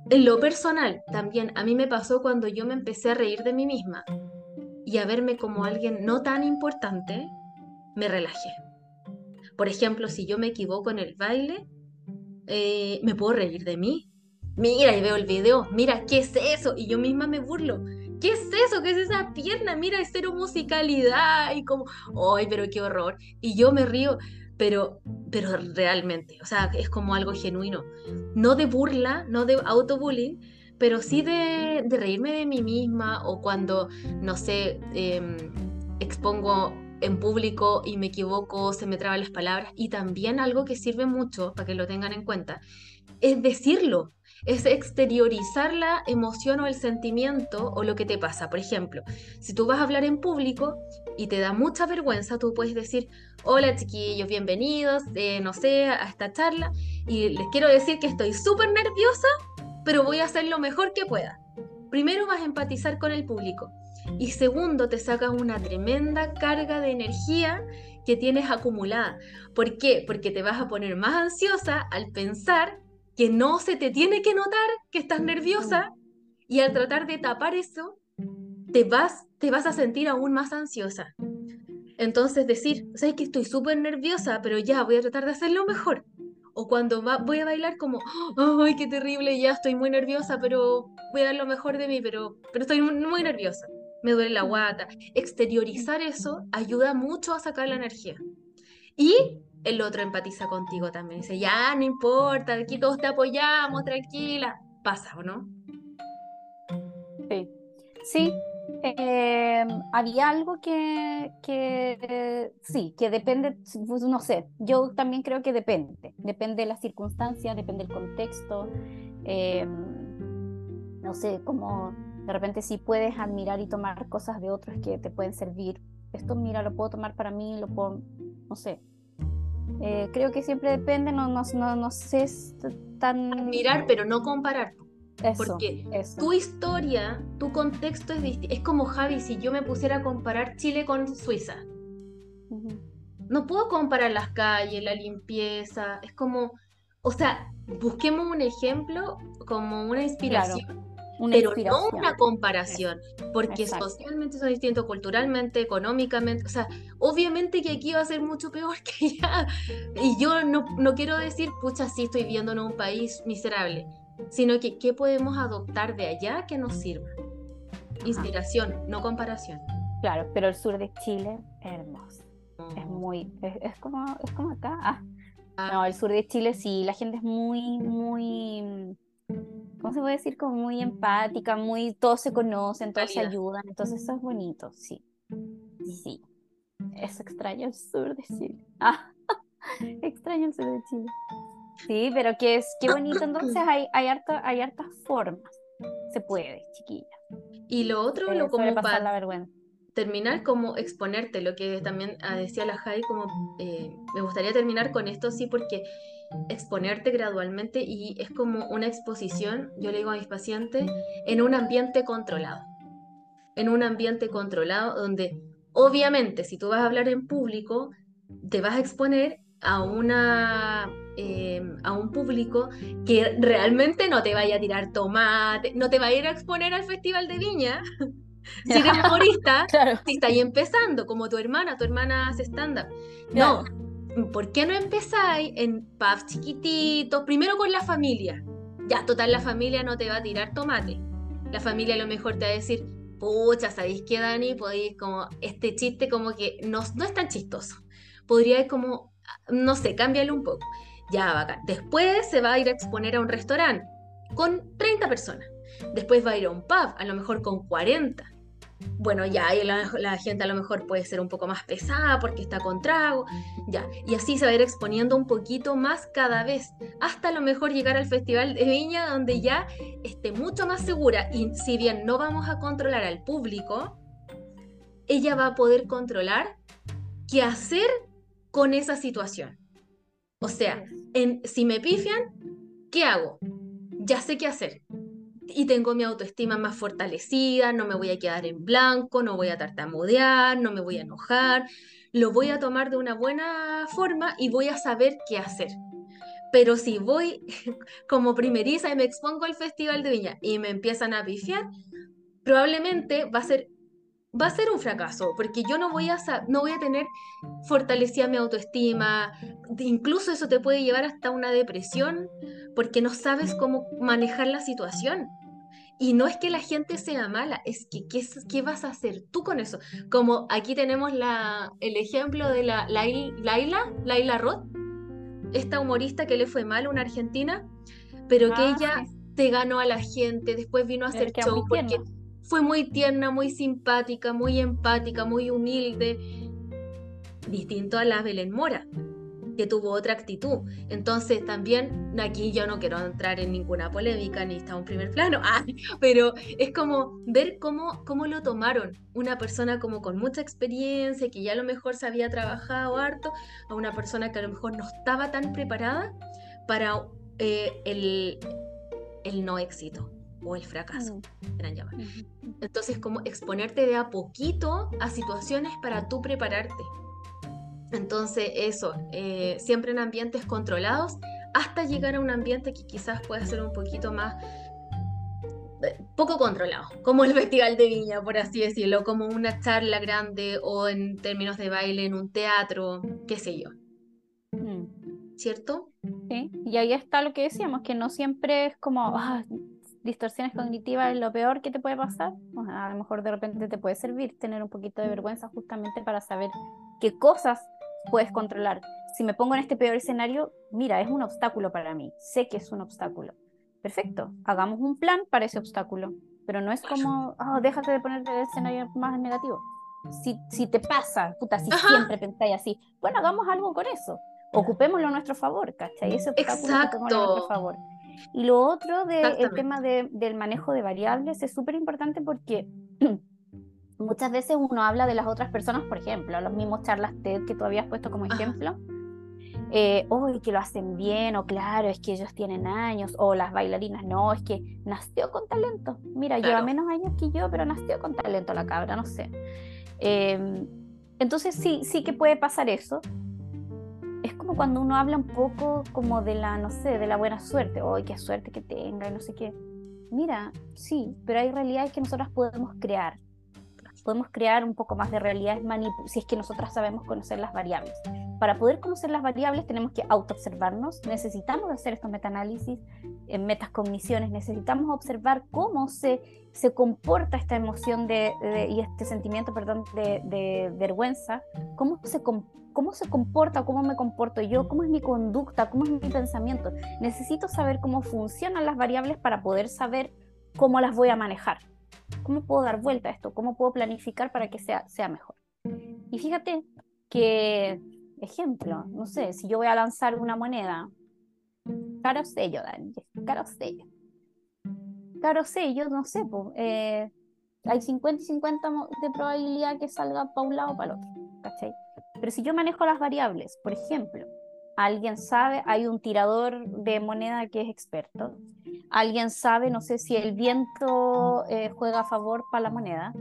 en lo personal, también a mí me pasó cuando yo me empecé a reír de mí misma y a verme como alguien no tan importante, me relajé. Por ejemplo, si yo me equivoco en el baile, eh, me puedo reír de mí. Mira, y veo el video, mira, ¿qué es eso? Y yo misma me burlo. ¿Qué es eso? ¿Qué es esa pierna? Mira, es cero musicalidad y como, ¡ay, pero qué horror! Y yo me río, pero, pero realmente, o sea, es como algo genuino. No de burla, no de autobullying, pero sí de, de reírme de mí misma o cuando, no sé, em, expongo en público y me equivoco, se me traban las palabras. Y también algo que sirve mucho, para que lo tengan en cuenta, es decirlo, es exteriorizar la emoción o el sentimiento o lo que te pasa. Por ejemplo, si tú vas a hablar en público y te da mucha vergüenza, tú puedes decir, hola chiquillos, bienvenidos, eh, no sé, a esta charla. Y les quiero decir que estoy súper nerviosa, pero voy a hacer lo mejor que pueda. Primero vas a empatizar con el público y segundo, te sacas una tremenda carga de energía que tienes acumulada. ¿Por qué? Porque te vas a poner más ansiosa al pensar que no se te tiene que notar que estás nerviosa y al tratar de tapar eso, te vas, te vas a sentir aún más ansiosa. Entonces decir, sabes que estoy súper nerviosa, pero ya voy a tratar de hacerlo mejor. O cuando voy a bailar como, ay, qué terrible, ya estoy muy nerviosa, pero voy a dar lo mejor de mí, pero, pero estoy muy nerviosa me duele la guata. Exteriorizar eso ayuda mucho a sacar la energía. Y el otro empatiza contigo también. Dice, ya, no importa, aquí todos te apoyamos, tranquila. Pasa, ¿o no? Sí. Sí. Em, había algo que, que sí, que depende, pues, no sé, yo también creo que depende, depende de las circunstancias, depende del contexto, em, no sé, como de repente sí puedes admirar y tomar cosas de otros que te pueden servir. Esto, mira, lo puedo tomar para mí, lo puedo, no sé. Eh, creo que siempre depende, no, no, no, no sé tan... Admirar, pero no comparar. Porque tu historia, tu contexto es distinto. Es como Javi, si yo me pusiera a comparar Chile con Suiza. No puedo comparar las calles, la limpieza. Es como, o sea, busquemos un ejemplo como una inspiración pero no una comparación, porque socialmente son distintos, culturalmente, económicamente, o sea, obviamente que aquí va a ser mucho peor que allá. Y yo no, no quiero decir, pucha, sí estoy viviendo en un país miserable, sino que qué podemos adoptar de allá que nos sirva. Inspiración, no comparación. Claro, pero el sur de Chile es hermoso. Es muy, es, como, es como acá. Ah. ah. No, el sur de Chile sí, la gente es muy, muy, ¿cómo se puede decir? Como muy empática, muy, todos se conocen, todos se ayudan, entonces eso es bonito, sí. Sí. Es extraño el sur de Chile. Ah, extraño el sur de Chile. Sí, pero que es, qué bonito, entonces hay, hay, hay hartas formas. Se puede, chiquilla. Y lo otro, lo como para la vergüenza. terminar, como exponerte, lo que también ah, decía la Jai, como eh, me gustaría terminar con esto, sí, porque exponerte gradualmente y es como una exposición, yo le digo a mis pacientes, en un ambiente controlado. En un ambiente controlado donde obviamente si tú vas a hablar en público, te vas a exponer a una eh, a un público que realmente no te vaya a tirar tomate, no te va a ir a exponer al Festival de Viña. si eres humorista, si estás ahí empezando, como tu hermana, tu hermana hace stand-up. No, ¿por qué no empezáis en pubs chiquititos? Primero con la familia. Ya, total, la familia no te va a tirar tomate. La familia a lo mejor te va a decir, pucha, ¿sabéis qué, Dani? Podéis como, este chiste como que no, no es tan chistoso. Podríais como, no sé, cámbialo un poco. Ya, bacán. Después se va a ir a exponer a un restaurante con 30 personas. Después va a ir a un pub, a lo mejor con 40. Bueno, ya ahí la, gente a lo mejor puede ser un poco más pesada porque está con trago, ya. Y así se va a ir exponiendo un poquito más cada vez, hasta a lo mejor llegar al Festival de Viña donde ya esté mucho más segura. Y si bien no vamos a controlar al público, ella va a poder controlar qué hacer con esa situación. O sea, en, si me pifian, ¿qué hago? Ya sé qué hacer. Y tengo mi autoestima más fortalecida, no me voy a quedar en blanco, no voy a tartamudear, no me voy a enojar, lo voy a tomar de una buena forma y voy a saber qué hacer. Pero si voy como primeriza y me expongo al Festival de Viña y me empiezan a pifiar, probablemente va a ser va a ser un fracaso, porque yo no voy a, no voy a tener fortalecida mi autoestima, incluso eso te puede llevar hasta una depresión, porque no sabes cómo manejar la situación. Y no es que la gente sea mala, es que ¿qué, qué vas a hacer tú con eso? Como aquí tenemos la, el ejemplo de la Laila, Laila Roth, esta humorista que le fue mal, una argentina, pero que ah, ella te ganó a la gente, después vino a hacer show porque fue muy tierna, muy simpática, muy empática, muy humilde, distinto a la Belén Mora, que tuvo otra actitud. Entonces también aquí yo no quiero entrar en ninguna polémica ni está en primer plano, ah, pero es como ver cómo, cómo lo tomaron una persona como con mucha experiencia, que ya a lo mejor se había trabajado harto, a una persona que a lo mejor no estaba tan preparada para eh, el, el no éxito o el fracaso, mm. Entonces, como exponerte de a poquito a situaciones para tú prepararte. Entonces, eso, eh, siempre en ambientes controlados, hasta llegar a un ambiente que quizás pueda ser un poquito más eh, poco controlado, como el Festival de Viña, por así decirlo, como una charla grande o en términos de baile en un teatro, qué sé yo. Mm. ¿Cierto? Sí, y ahí está lo que decíamos, que no siempre es como, ah, distorsiones cognitivas es lo peor que te puede pasar. a lo mejor de repente te puede servir tener un poquito de vergüenza justamente para saber qué cosas puedes controlar. Si me pongo en este peor escenario, mira, es un obstáculo para mí, sé que es un obstáculo. Perfecto, hagamos un plan para ese obstáculo, pero no es como, oh, déjate de ponerte el escenario más negativo. Si, si te pasa, puta, si siempre pensáis así, bueno, hagamos algo con eso, ocupémoslo a nuestro favor, ¿cachai? Ese obstáculo Exacto. a nuestro favor. Y lo otro del tema del manejo de variables es súper importante porque muchas veces uno habla de las otras personas, por ejemplo, los mismos charlas TED que tú habías puesto como ejemplo. Eh, que lo hacen bien, o claro, es que ellos tienen años, o las bailarinas, no, es que nació con talento. Mira, lleva menos años que yo, pero nació con talento la cabra, no sé. Em, entonces sí, sí que puede pasar eso, es como cuando uno habla un poco como de la, no sé, de la buena suerte, hoy qué suerte que tenga y no sé qué. Mira, sí, pero hay realidades que nosotros podemos crear. podemos crear un poco más de realidades si es que nosotras sabemos conocer las variables. Para poder conocer las variables tenemos que autoobservarnos, necesitamos hacer estos metaanálisis, en metacogniciones, necesitamos observar cómo se, se comporta esta emoción de, y este sentimiento perdón, de, de vergüenza, cómo se, cómo se comporta, cómo me comporto yo, cómo es mi conducta, cómo es mi pensamiento. Necesito saber cómo funcionan las variables para poder saber cómo las voy a manejar. ¿Cómo puedo dar vuelta a esto? ¿Cómo puedo planificar para que sea, sea mejor? Y fíjate que, ejemplo, no sé, si yo voy a lanzar una moneda, caro sello, Dani, caro sello. Caro sello, no sé, pues, hay 50 y 50 de probabilidad que salga para un lado o para el otro, ¿cachai? Pero si yo manejo las variables, por ejemplo, alguien sabe, hay un tirador de moneda que es experto, alguien sabe, no sé si el viento eh, juega a favor para la moneda,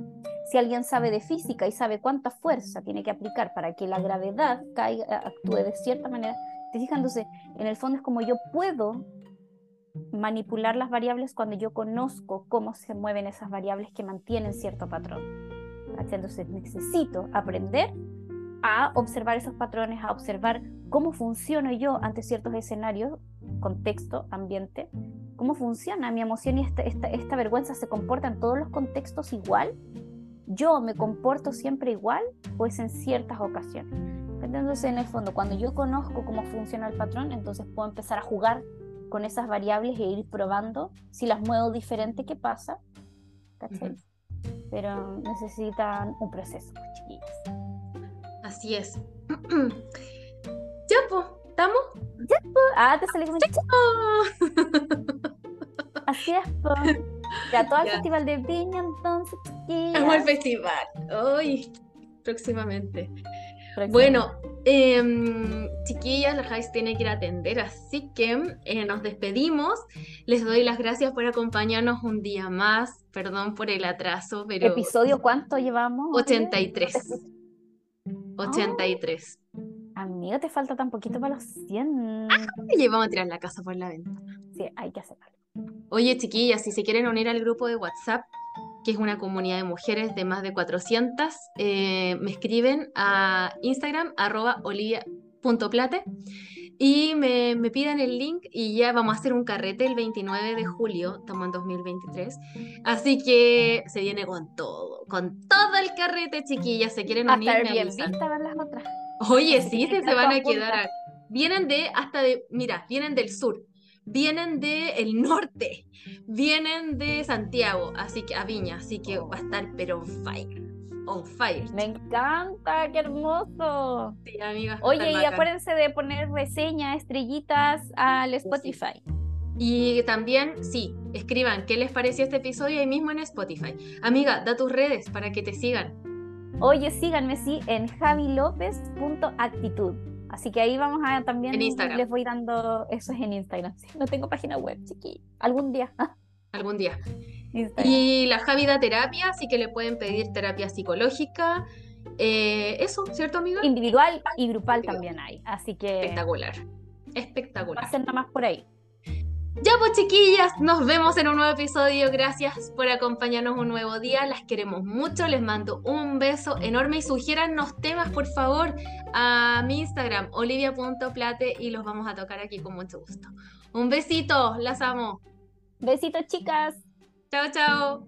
si alguien sabe de física y sabe cuánta fuerza tiene que aplicar para que la gravedad caiga, actúe de cierta manera, te fijándose, en el fondo es como yo puedo manipular las variables cuando yo conozco cómo se mueven esas variables que mantienen cierto patrón. Entonces necesito aprender a observar esos patrones, a observar cómo funciono yo ante ciertos escenarios, contexto, ambiente, cómo funciona mi emoción y esta, esta, vergüenza se comporta en todos los contextos igual. Yo me comporto siempre igual, pues en ciertas ocasiones. Entonces, en el fondo, cuando yo conozco cómo funciona el patrón, entonces puedo empezar a jugar con esas variables e ir probando si las muevo diferente, qué pasa. Pero necesitan un proceso, chiquillas. Así es. ya, pues, ¿estamos? Ya. Ah, te salí como Así es, pues. Ya, todo el festival de Viña, entonces, Vamos al festival. Hoy, próximamente. Bueno, em, chiquillas, la Jais tiene que ir a atender, así que eh, nos despedimos. Les doy las gracias por acompañarnos un día más. Perdón por el atraso, pero. ¿Episodio cuánto llevamos? 83. 83. Amigo, te falta tan poquito para los 100. Ah, y vamos a tirar la casa por la ventana. Sí, hay que hacerlo. Oye, chiquillas, si se quieren unir al grupo de WhatsApp, que es una comunidad de mujeres de más de 400, eh, me escriben a Instagram, arroba olivia.plate y me, me, piden el link y ya vamos a hacer un carrete el 29 de julio, estamos en 2023. Así que se viene con todo, con todo el carrete, chiquillas. Se quieren unir. Hasta bien van las otras. Oye, sí, se, se van a quedar. Vienen de, hasta de, mira, vienen del sur, vienen del el norte, vienen de Santiago, así que a Viña, así que va a estar pero fire on fire. Me encanta, qué hermoso. Sí, amiga. Oye, y acuérdense de poner reseñas, estrellitas al Spotify. Y también, sí, escriban qué les pareció este episodio ahí mismo en Spotify. Amiga, da tus redes para que te sigan. Oye, síganme, sí, en javilopez.actitud. Así que ahí vamos a también. En Instagram. Les voy dando. Eso es en Instagram. no tengo página web, chiqui. Algún día. Algún día. Y la Javi da terapia, así que le pueden pedir terapia psicológica. Eh, eso, ¿cierto, amiga? Individual y grupal también hay, así que... Espectacular, espectacular. Nada más por ahí. Ya pues chiquillas, nos vemos en un nuevo episodio. Gracias por acompañarnos un nuevo día. Las queremos mucho. Les mando un beso enorme y sugiérannos temas, por favor, a mi Instagram, olivia.plate, y los vamos a tocar aquí con mucho gusto. Un besito, las amo. Besitos, chicas. Chao, chao.